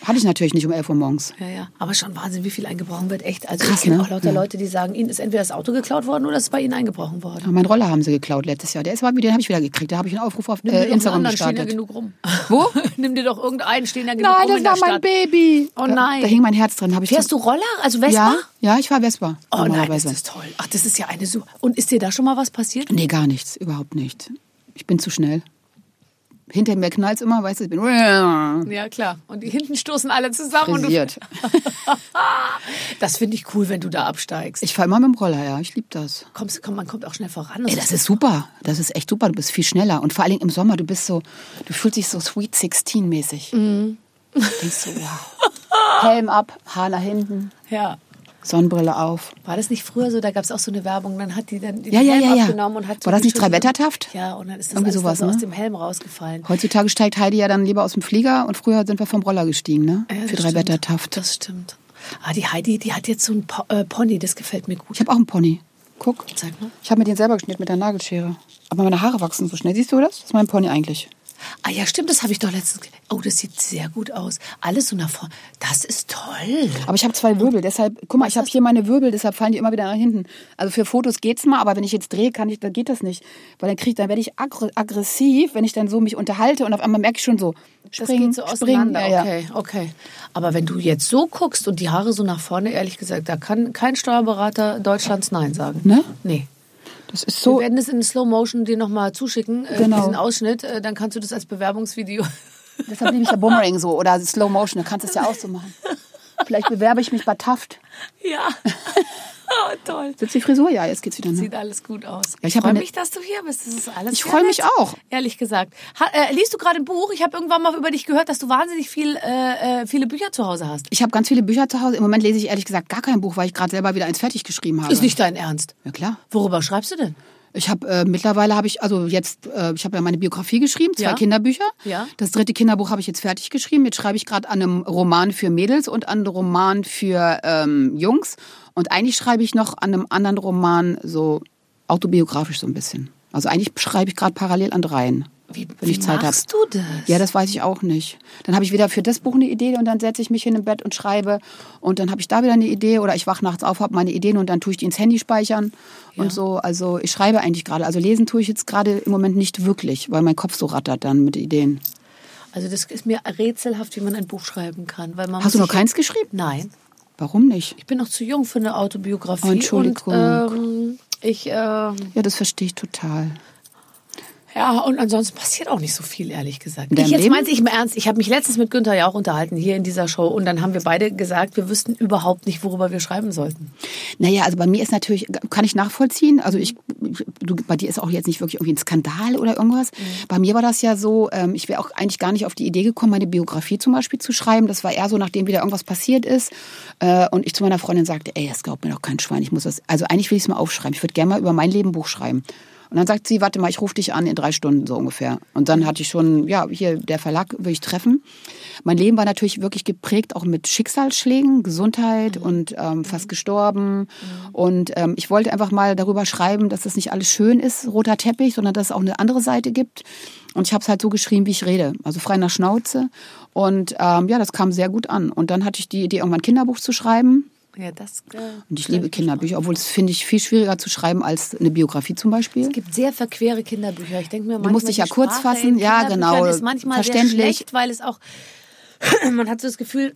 hatte ich natürlich nicht um 11 Uhr morgens. Ja, ja. Aber schon Wahnsinn, wie viel eingebrochen wird. Echt. Also Krass, ich kenne ne? auch lauter Ja. Leute, die sagen, ihnen ist entweder das Auto geklaut worden oder es ist bei ihnen eingebrochen worden. Ja, Mein Roller haben sie geklaut letztes Jahr. Der ist, den habe ich wieder gekriegt. Da habe ich einen Aufruf auf Nimm äh, Instagram anderen, stehen ja gestartet. genug rum. Wo? Nimm dir doch irgendeinen, stehen ja genug Nein, rum das in war mein. Baby. Oh Da- nein. Da hing mein Herz drin. Ich Fährst du Roller? Also Vespa? Ja, ja, ich war Vespa. Oh nein, das ist toll. Ach, das ist ja eine so. Und ist dir da schon mal was passiert? Nee, gar nichts. Überhaupt nicht. Ich bin zu schnell. Hinter mir knallt's immer, weißt du, ich bin Ja, klar. Und die hinten stoßen alle zusammen. Und du, frisiert. das finde ich cool, wenn du da absteigst. Ich fahre immer mit dem Roller, ja, ich liebe das. Kommst, komm, man kommt auch schnell voran. Ey, das ist super. Das ist echt super. Du bist viel schneller. Und vor allen Dingen im Sommer, du bist so, du fühlst dich so Sweet 16 mäßig. Mhm. Denkst du, wow. Helm ab, Haar nach hinten, ja. Sonnenbrille auf. War das nicht früher so? Da gab es auch so eine Werbung, dann hat die dann den Ja, ja, Helm ja, ja. abgenommen und hat so War das nicht Drei-Wettertaft? Ja, und dann ist das Irgendwie sowas, so ne? aus dem Helm rausgefallen. Heutzutage steigt Heidi ja dann lieber aus dem Flieger und früher sind wir vom Roller gestiegen, ne? Für drei stimmt. Wetter Taft. Das stimmt. Ah, die Heidi, die hat jetzt so ein po äh, Pony, das gefällt mir gut. Ich habe auch einen Pony. Guck. Zeig mal. Ich habe mir den selber geschnitten mit der Nagelschere. Aber meine Haare wachsen so schnell. Siehst du das? Das ist mein Pony eigentlich. Ah ja, stimmt, das habe ich doch letztens. ge- Oh, das sieht sehr gut aus. Alles so nach vorne. Das ist toll. Aber ich habe zwei Wirbel, deshalb, guck mal, ich habe hier meine Wirbel, deshalb fallen die immer wieder nach hinten. Also für Fotos geht's mal, aber wenn ich jetzt drehe, kann ich, dann geht das nicht. Weil dann krieg, dann werde ich aggr aggressiv, wenn ich dann so mich unterhalte und auf einmal merke ich schon so, Das springen, geht so springen. Ja, ja. Okay, okay. Aber wenn du jetzt so guckst und die Haare so nach vorne, ehrlich gesagt, da kann kein Steuerberater Deutschlands Nein sagen. Ne? Nee. Das ist Wir so, werden das in Slow Motion dir nochmal zuschicken, äh, Genau. diesen Ausschnitt. Äh, dann kannst du das als Bewerbungsvideo. deshalb liebe ich ja Boomerang so oder Slow Motion, da kannst du es ja auch so machen. Vielleicht bewerbe ich mich bei Taft. ja. oh, toll. Sitzt die Frisur? Ja, jetzt geht's wieder. Ne? Sieht alles gut aus. Ja, ich ich freue mich, dass du hier bist. Das ist alles Ich sehr freu mich auch. Ehrlich gesagt. Ha, äh, liest du gerade ein Buch? Ich habe irgendwann mal über dich gehört, dass du wahnsinnig viel, äh, äh, viele Bücher zu Hause hast. Ich habe ganz viele Bücher zu Hause. Im Moment lese ich ehrlich gesagt gar kein Buch, weil ich gerade selber wieder eins fertig geschrieben habe. Ist nicht dein Ernst. Ja klar. Worüber schreibst du denn? Ich habe äh, mittlerweile habe ich also jetzt äh, ich habe ja meine Biografie geschrieben, zwei Ja. Kinderbücher. Ja. Das dritte Kinderbuch habe ich jetzt fertig geschrieben. Jetzt schreibe ich gerade an einem Roman für Mädels und an einem Roman für ähm, Jungs und eigentlich schreibe ich noch an einem anderen Roman so autobiografisch so ein bisschen. Also eigentlich schreibe ich gerade parallel an dreien. Wie, wenn wie ich Zeit habe. machst du das? Ja, das weiß ich auch nicht. Dann habe ich wieder für das Buch eine Idee und dann setze ich mich hin im Bett und schreibe und dann habe ich da wieder eine Idee oder ich wach nachts auf, habe meine Ideen und dann tue ich die ins Handy speichern Ja. und so. Also ich schreibe eigentlich gerade. Also lesen tue ich jetzt gerade im Moment nicht wirklich, weil mein Kopf so rattert dann mit Ideen. Also das ist mir rätselhaft, wie man ein Buch schreiben kann. Weil man Hast du noch keins geschrieben? Nein. Warum nicht? Ich bin noch zu jung für eine Autobiografie. Oh, Entschuldigung. Und, ähm, ich, ähm, Ja, das verstehe ich total. Ja, und ansonsten passiert auch nicht so viel, ehrlich gesagt. Ich jetzt meinte ich im Ernst. Ich habe mich letztens mit Günther ja auch unterhalten, hier in dieser Show. Und dann haben wir beide gesagt, wir wüssten überhaupt nicht, worüber wir schreiben sollten. Naja, also bei mir ist natürlich, kann ich nachvollziehen. Also ich, du, bei dir ist auch jetzt nicht wirklich irgendwie ein Skandal oder irgendwas. Bei mir war das ja so, ähm, ich wäre auch eigentlich gar nicht auf die Idee gekommen, meine Biografie zum Beispiel zu schreiben. Das war eher so, nachdem wieder irgendwas passiert ist. Äh, und ich zu meiner Freundin sagte, ey, das glaubt mir doch kein Schwein. Ich muss das, also eigentlich will ich es mal aufschreiben. Ich würde gerne mal über mein Leben Buch schreiben. Und dann sagt sie, warte mal, ich rufe dich an in drei Stunden so ungefähr. Und dann hatte ich schon, ja, hier der Verlag will ich treffen. Mein Leben war natürlich wirklich geprägt auch mit Schicksalsschlägen, Gesundheit und ähm, fast gestorben. Und ähm, ich wollte einfach mal darüber schreiben, dass das nicht alles schön ist, roter Teppich, sondern dass es auch eine andere Seite gibt. Und ich habe es halt so geschrieben, wie ich rede, also frei nach Schnauze. Und ähm, ja, das kam sehr gut an. Und dann hatte ich die Idee, irgendwann ein Kinderbuch zu schreiben. Ja, das. Äh, Und ich liebe Kinderbücher, obwohl es finde ich viel schwieriger zu schreiben als eine Biografie zum Beispiel. Es gibt sehr verquere Kinderbücher. Ich denke mir, Du musst manchmal dich ja kurz Sprache fassen. Ja, genau. ist manchmal sehr Verständlich. schlecht, weil es auch, man hat so das Gefühl,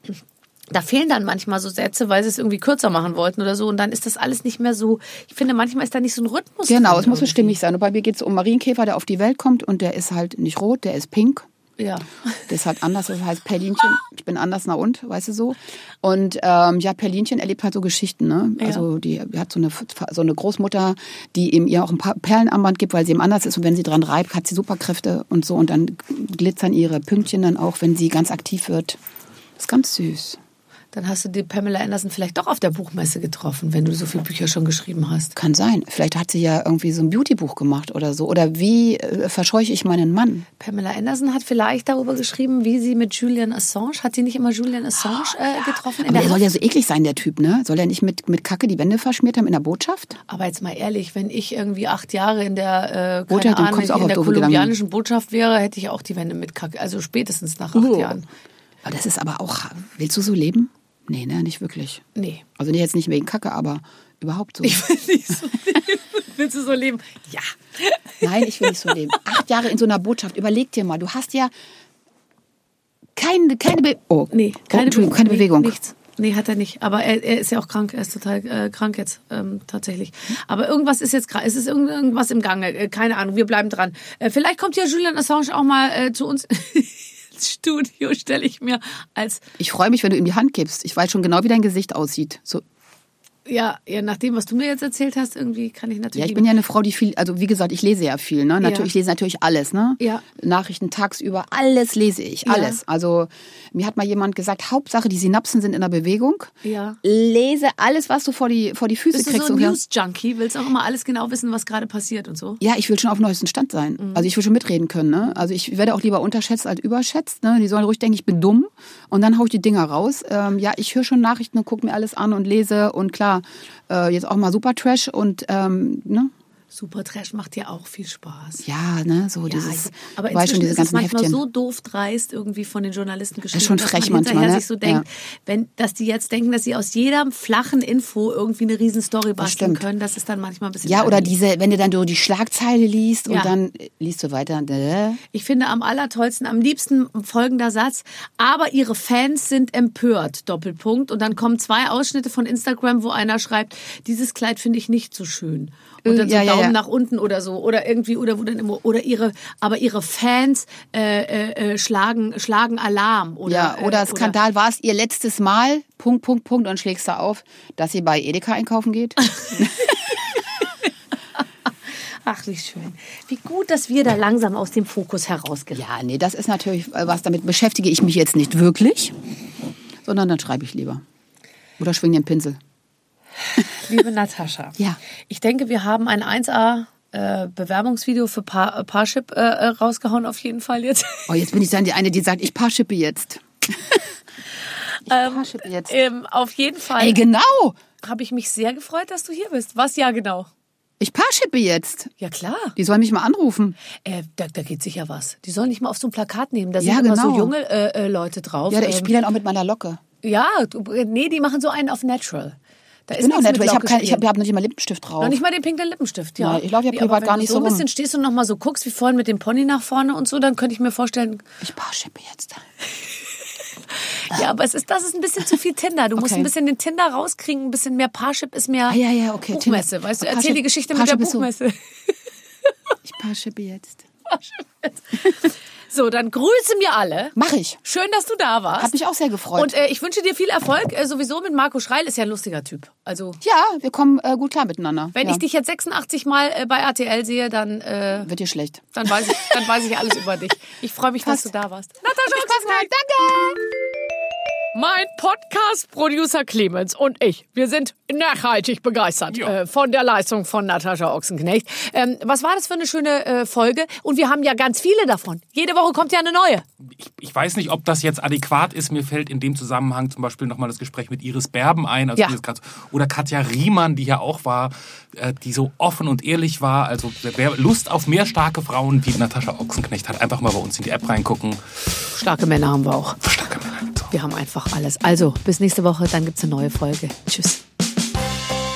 da fehlen dann manchmal so Sätze, weil sie es irgendwie kürzer machen wollten oder so. Und dann ist das alles nicht mehr so, ich finde, manchmal ist da nicht so ein Rhythmus Genau, es muss so stimmig sein. Und bei mir geht es um Marienkäfer, der auf die Welt kommt und der ist halt nicht rot, der ist pink. Ja. Der ist halt anders, das heißt Perlinchen. Ich bin anders, na und, weißt du so. Und ähm, ja, Perlinchen erlebt halt so Geschichten, ne? Ja. Also die, die hat so eine, so eine Großmutter, die ihm ihr auch ein paar Perlenarmband gibt, weil sie ihm anders ist und wenn sie dran reibt, hat sie Superkräfte und so und dann glitzern ihre Pünktchen dann auch, wenn sie ganz aktiv wird. Das ist ganz süß. Dann hast du die Pamela Anderson vielleicht doch auf der Buchmesse getroffen, wenn du so viele Bücher schon geschrieben hast. Kann sein. Vielleicht hat sie ja irgendwie so ein Beautybuch gemacht oder so. Oder wie äh, verscheuche ich meinen Mann? Pamela Anderson hat vielleicht darüber geschrieben, wie sie mit Julian Assange, hat sie nicht immer Julian Assange äh, getroffen? Aber der der soll ja so eklig sein, der Typ, ne? Soll er nicht mit, mit Kacke die Wände verschmiert haben in der Botschaft? Aber jetzt mal ehrlich, wenn ich irgendwie acht Jahre in der, äh, dann Ahnung, in der doofe Gedanken. kolumbianischen Botschaft wäre, hätte ich auch die Wände mit Kacke. Also spätestens nach acht Oh. Jahren. Aber das ist aber auch. Willst du so leben? Nee, ne, nicht wirklich. Nee. Also jetzt nicht wegen Kacke, aber überhaupt so. Ich will nicht so leben. Willst du so leben? Ja. Nein, ich will nicht so leben. Acht Jahre in so einer Botschaft. Überleg dir mal, du hast ja keine, keine, Be oh, Nee, keine, oh, keine nee, Bewegung. Nichts. Nee, hat er nicht. Aber er, er ist ja auch krank. Er ist total äh, krank jetzt, ähm, tatsächlich. Aber irgendwas ist jetzt es ist irgend- irgendwas im Gange. Äh, keine Ahnung, wir bleiben dran. Äh, vielleicht kommt ja Julian Assange auch mal äh, zu uns ins Studio, stelle ich mir als, Ich freue mich, wenn du ihm die Hand gibst. Ich weiß schon genau, wie dein Gesicht aussieht. So, ja, ja, nach dem, was du mir jetzt erzählt hast, irgendwie kann ich natürlich. ja, ich bin ja eine Frau, die viel, also wie gesagt, ich lese ja viel, ne? Natürlich, Ja. ich lese natürlich alles, ne? Ja. Nachrichten tagsüber, alles lese ich, Ja. alles. Also mir hat mal jemand gesagt, Hauptsache die Synapsen sind in der Bewegung. Ja. Lese alles, was du vor die vor die Füße Bist du kriegst. so ein News-Junkie? Willst auch immer alles genau wissen, was gerade passiert und so? Ja, ich will schon auf dem neuesten Stand sein. Mhm. Also ich will schon mitreden können. Ne? Also ich werde auch lieber unterschätzt als überschätzt. Ne? Die sollen ruhig denken, ich bin dumm und dann hau ich die Dinger raus. Ähm, ja, ich höre schon Nachrichten und gucke mir alles an und lese und klar, äh, jetzt auch mal Super Trash und ähm, ne? Super Trash macht dir auch viel Spaß. ja, ne, so Ja, dieses, ich- aber inzwischen schon, diese ist es ganzen manchmal Heftchen. so doof dreist irgendwie von den Journalisten geschrieben, schon dass frech man hinterher manchmal, ne? sich so denkt, wenn, dass die jetzt denken, dass sie aus jeder flachen Info irgendwie eine riesen Story basteln können, das ist dann manchmal ein bisschen ja, oder diese, wenn du dann so die Schlagzeile liest und Ja. dann äh, liest du weiter. Äh, Ich finde am allertollsten, am liebsten folgender Satz, aber ihre Fans sind empört, Doppelpunkt. Und dann kommen zwei Ausschnitte von Instagram, wo einer schreibt, dieses Kleid finde ich nicht so schön. Und Äh, dann so ja, ja, Daumen ja. nach unten oder so. Oder irgendwie, oder wo dann immer, oder ihre, aber ihre Fans äh, äh, äh, schlagen, schlagen Alarm. Oder, ja, oder äh, Skandal, war es ihr letztes Mal, Punkt, Punkt, Punkt, und schlägst da auf, dass sie bei Edeka einkaufen geht? Ach, wie schön. Wie gut, dass wir da langsam aus dem Fokus herausgeraten. Ja, nee, das ist natürlich äh, was, damit beschäftige ich mich jetzt nicht wirklich, sondern dann schreibe ich lieber. Oder schwing den Pinsel. Liebe Natascha. Ja. Ich denke, wir haben ein 1A äh, Bewerbungsvideo für Par äh, Parship äh, äh, rausgehauen auf jeden Fall jetzt. Oh, jetzt bin ich dann die eine, die sagt, ich paarschippe jetzt. ich paarschippe jetzt. ähm, auf jeden Fall Ey, genau! habe ich mich sehr gefreut, dass du hier bist. Was ja genau? Ich paarschippe jetzt. Ja klar. Die sollen mich mal anrufen. Äh, da, da geht sicher was. Die sollen nicht mal auf so ein Plakat nehmen. Da Ja, sind immer so genau. junge äh, Leute drauf. Ja, ich Ähm, spiele dann auch mit meiner Locke. ja, nee, die machen so einen auf Natural. Da Ich bin auch weil ich habe hab, hab, noch nicht mal Lippenstift drauf. Noch nicht mal den pinken Lippenstift, ja. Ja, ich laufe ja Nee, privat wenn gar du nicht so so ein bisschen stehst und noch mal so guckst, wie vorhin mit dem Pony nach vorne und so, dann könnte ich mir vorstellen, Ich paarschippe jetzt. ja, aber es ist, das ist ein bisschen zu viel Tinder. Du musst Okay. ein bisschen den Tinder rauskriegen, ein bisschen mehr Parship ist mehr Ah, ja, ja, okay, Buchmesse. Weißt du, Parship- erzähl die Geschichte mit der Parship ist so. Buchmesse. Ich paarschippe jetzt. So, dann grüße mir alle. Mach ich. Schön, dass du da warst. Hat mich auch sehr gefreut. Und äh, ich wünsche dir viel Erfolg. Äh, sowieso mit Marco Schreil ist ja ein lustiger Typ. Also, ja, wir kommen äh, gut klar miteinander. wenn ja. ich dich jetzt 86 Mal äh, bei RTL sehe, dann, äh, Wird dir schlecht. dann, weiß ich, dann weiß ich alles über dich. Ich freue mich, dass du da warst. Natascha Ochsenknecht. Danke! Mein Podcast-Producer Clemens und ich, wir sind nachhaltig begeistert äh, von der Leistung von Natascha Ochsenknecht. Ähm, was war das für eine schöne äh, Folge? Und wir haben ja ganz viele davon. Jede Woche kommt ja eine neue. Ich, ich weiß nicht, ob das jetzt adäquat ist. Mir fällt in dem Zusammenhang zum Beispiel nochmal das Gespräch mit Iris Berben ein. Also Ja. Oder Katja Riemann, die ja auch war, äh, die so offen und ehrlich war. Also wer- Lust auf mehr starke Frauen wie Natascha Ochsenknecht hat, einfach mal bei uns in die App reingucken. Starke Männer haben wir auch. Starke Männer. Wir haben einfach alles. Also, bis nächste Woche, dann gibt's eine neue Folge. Tschüss.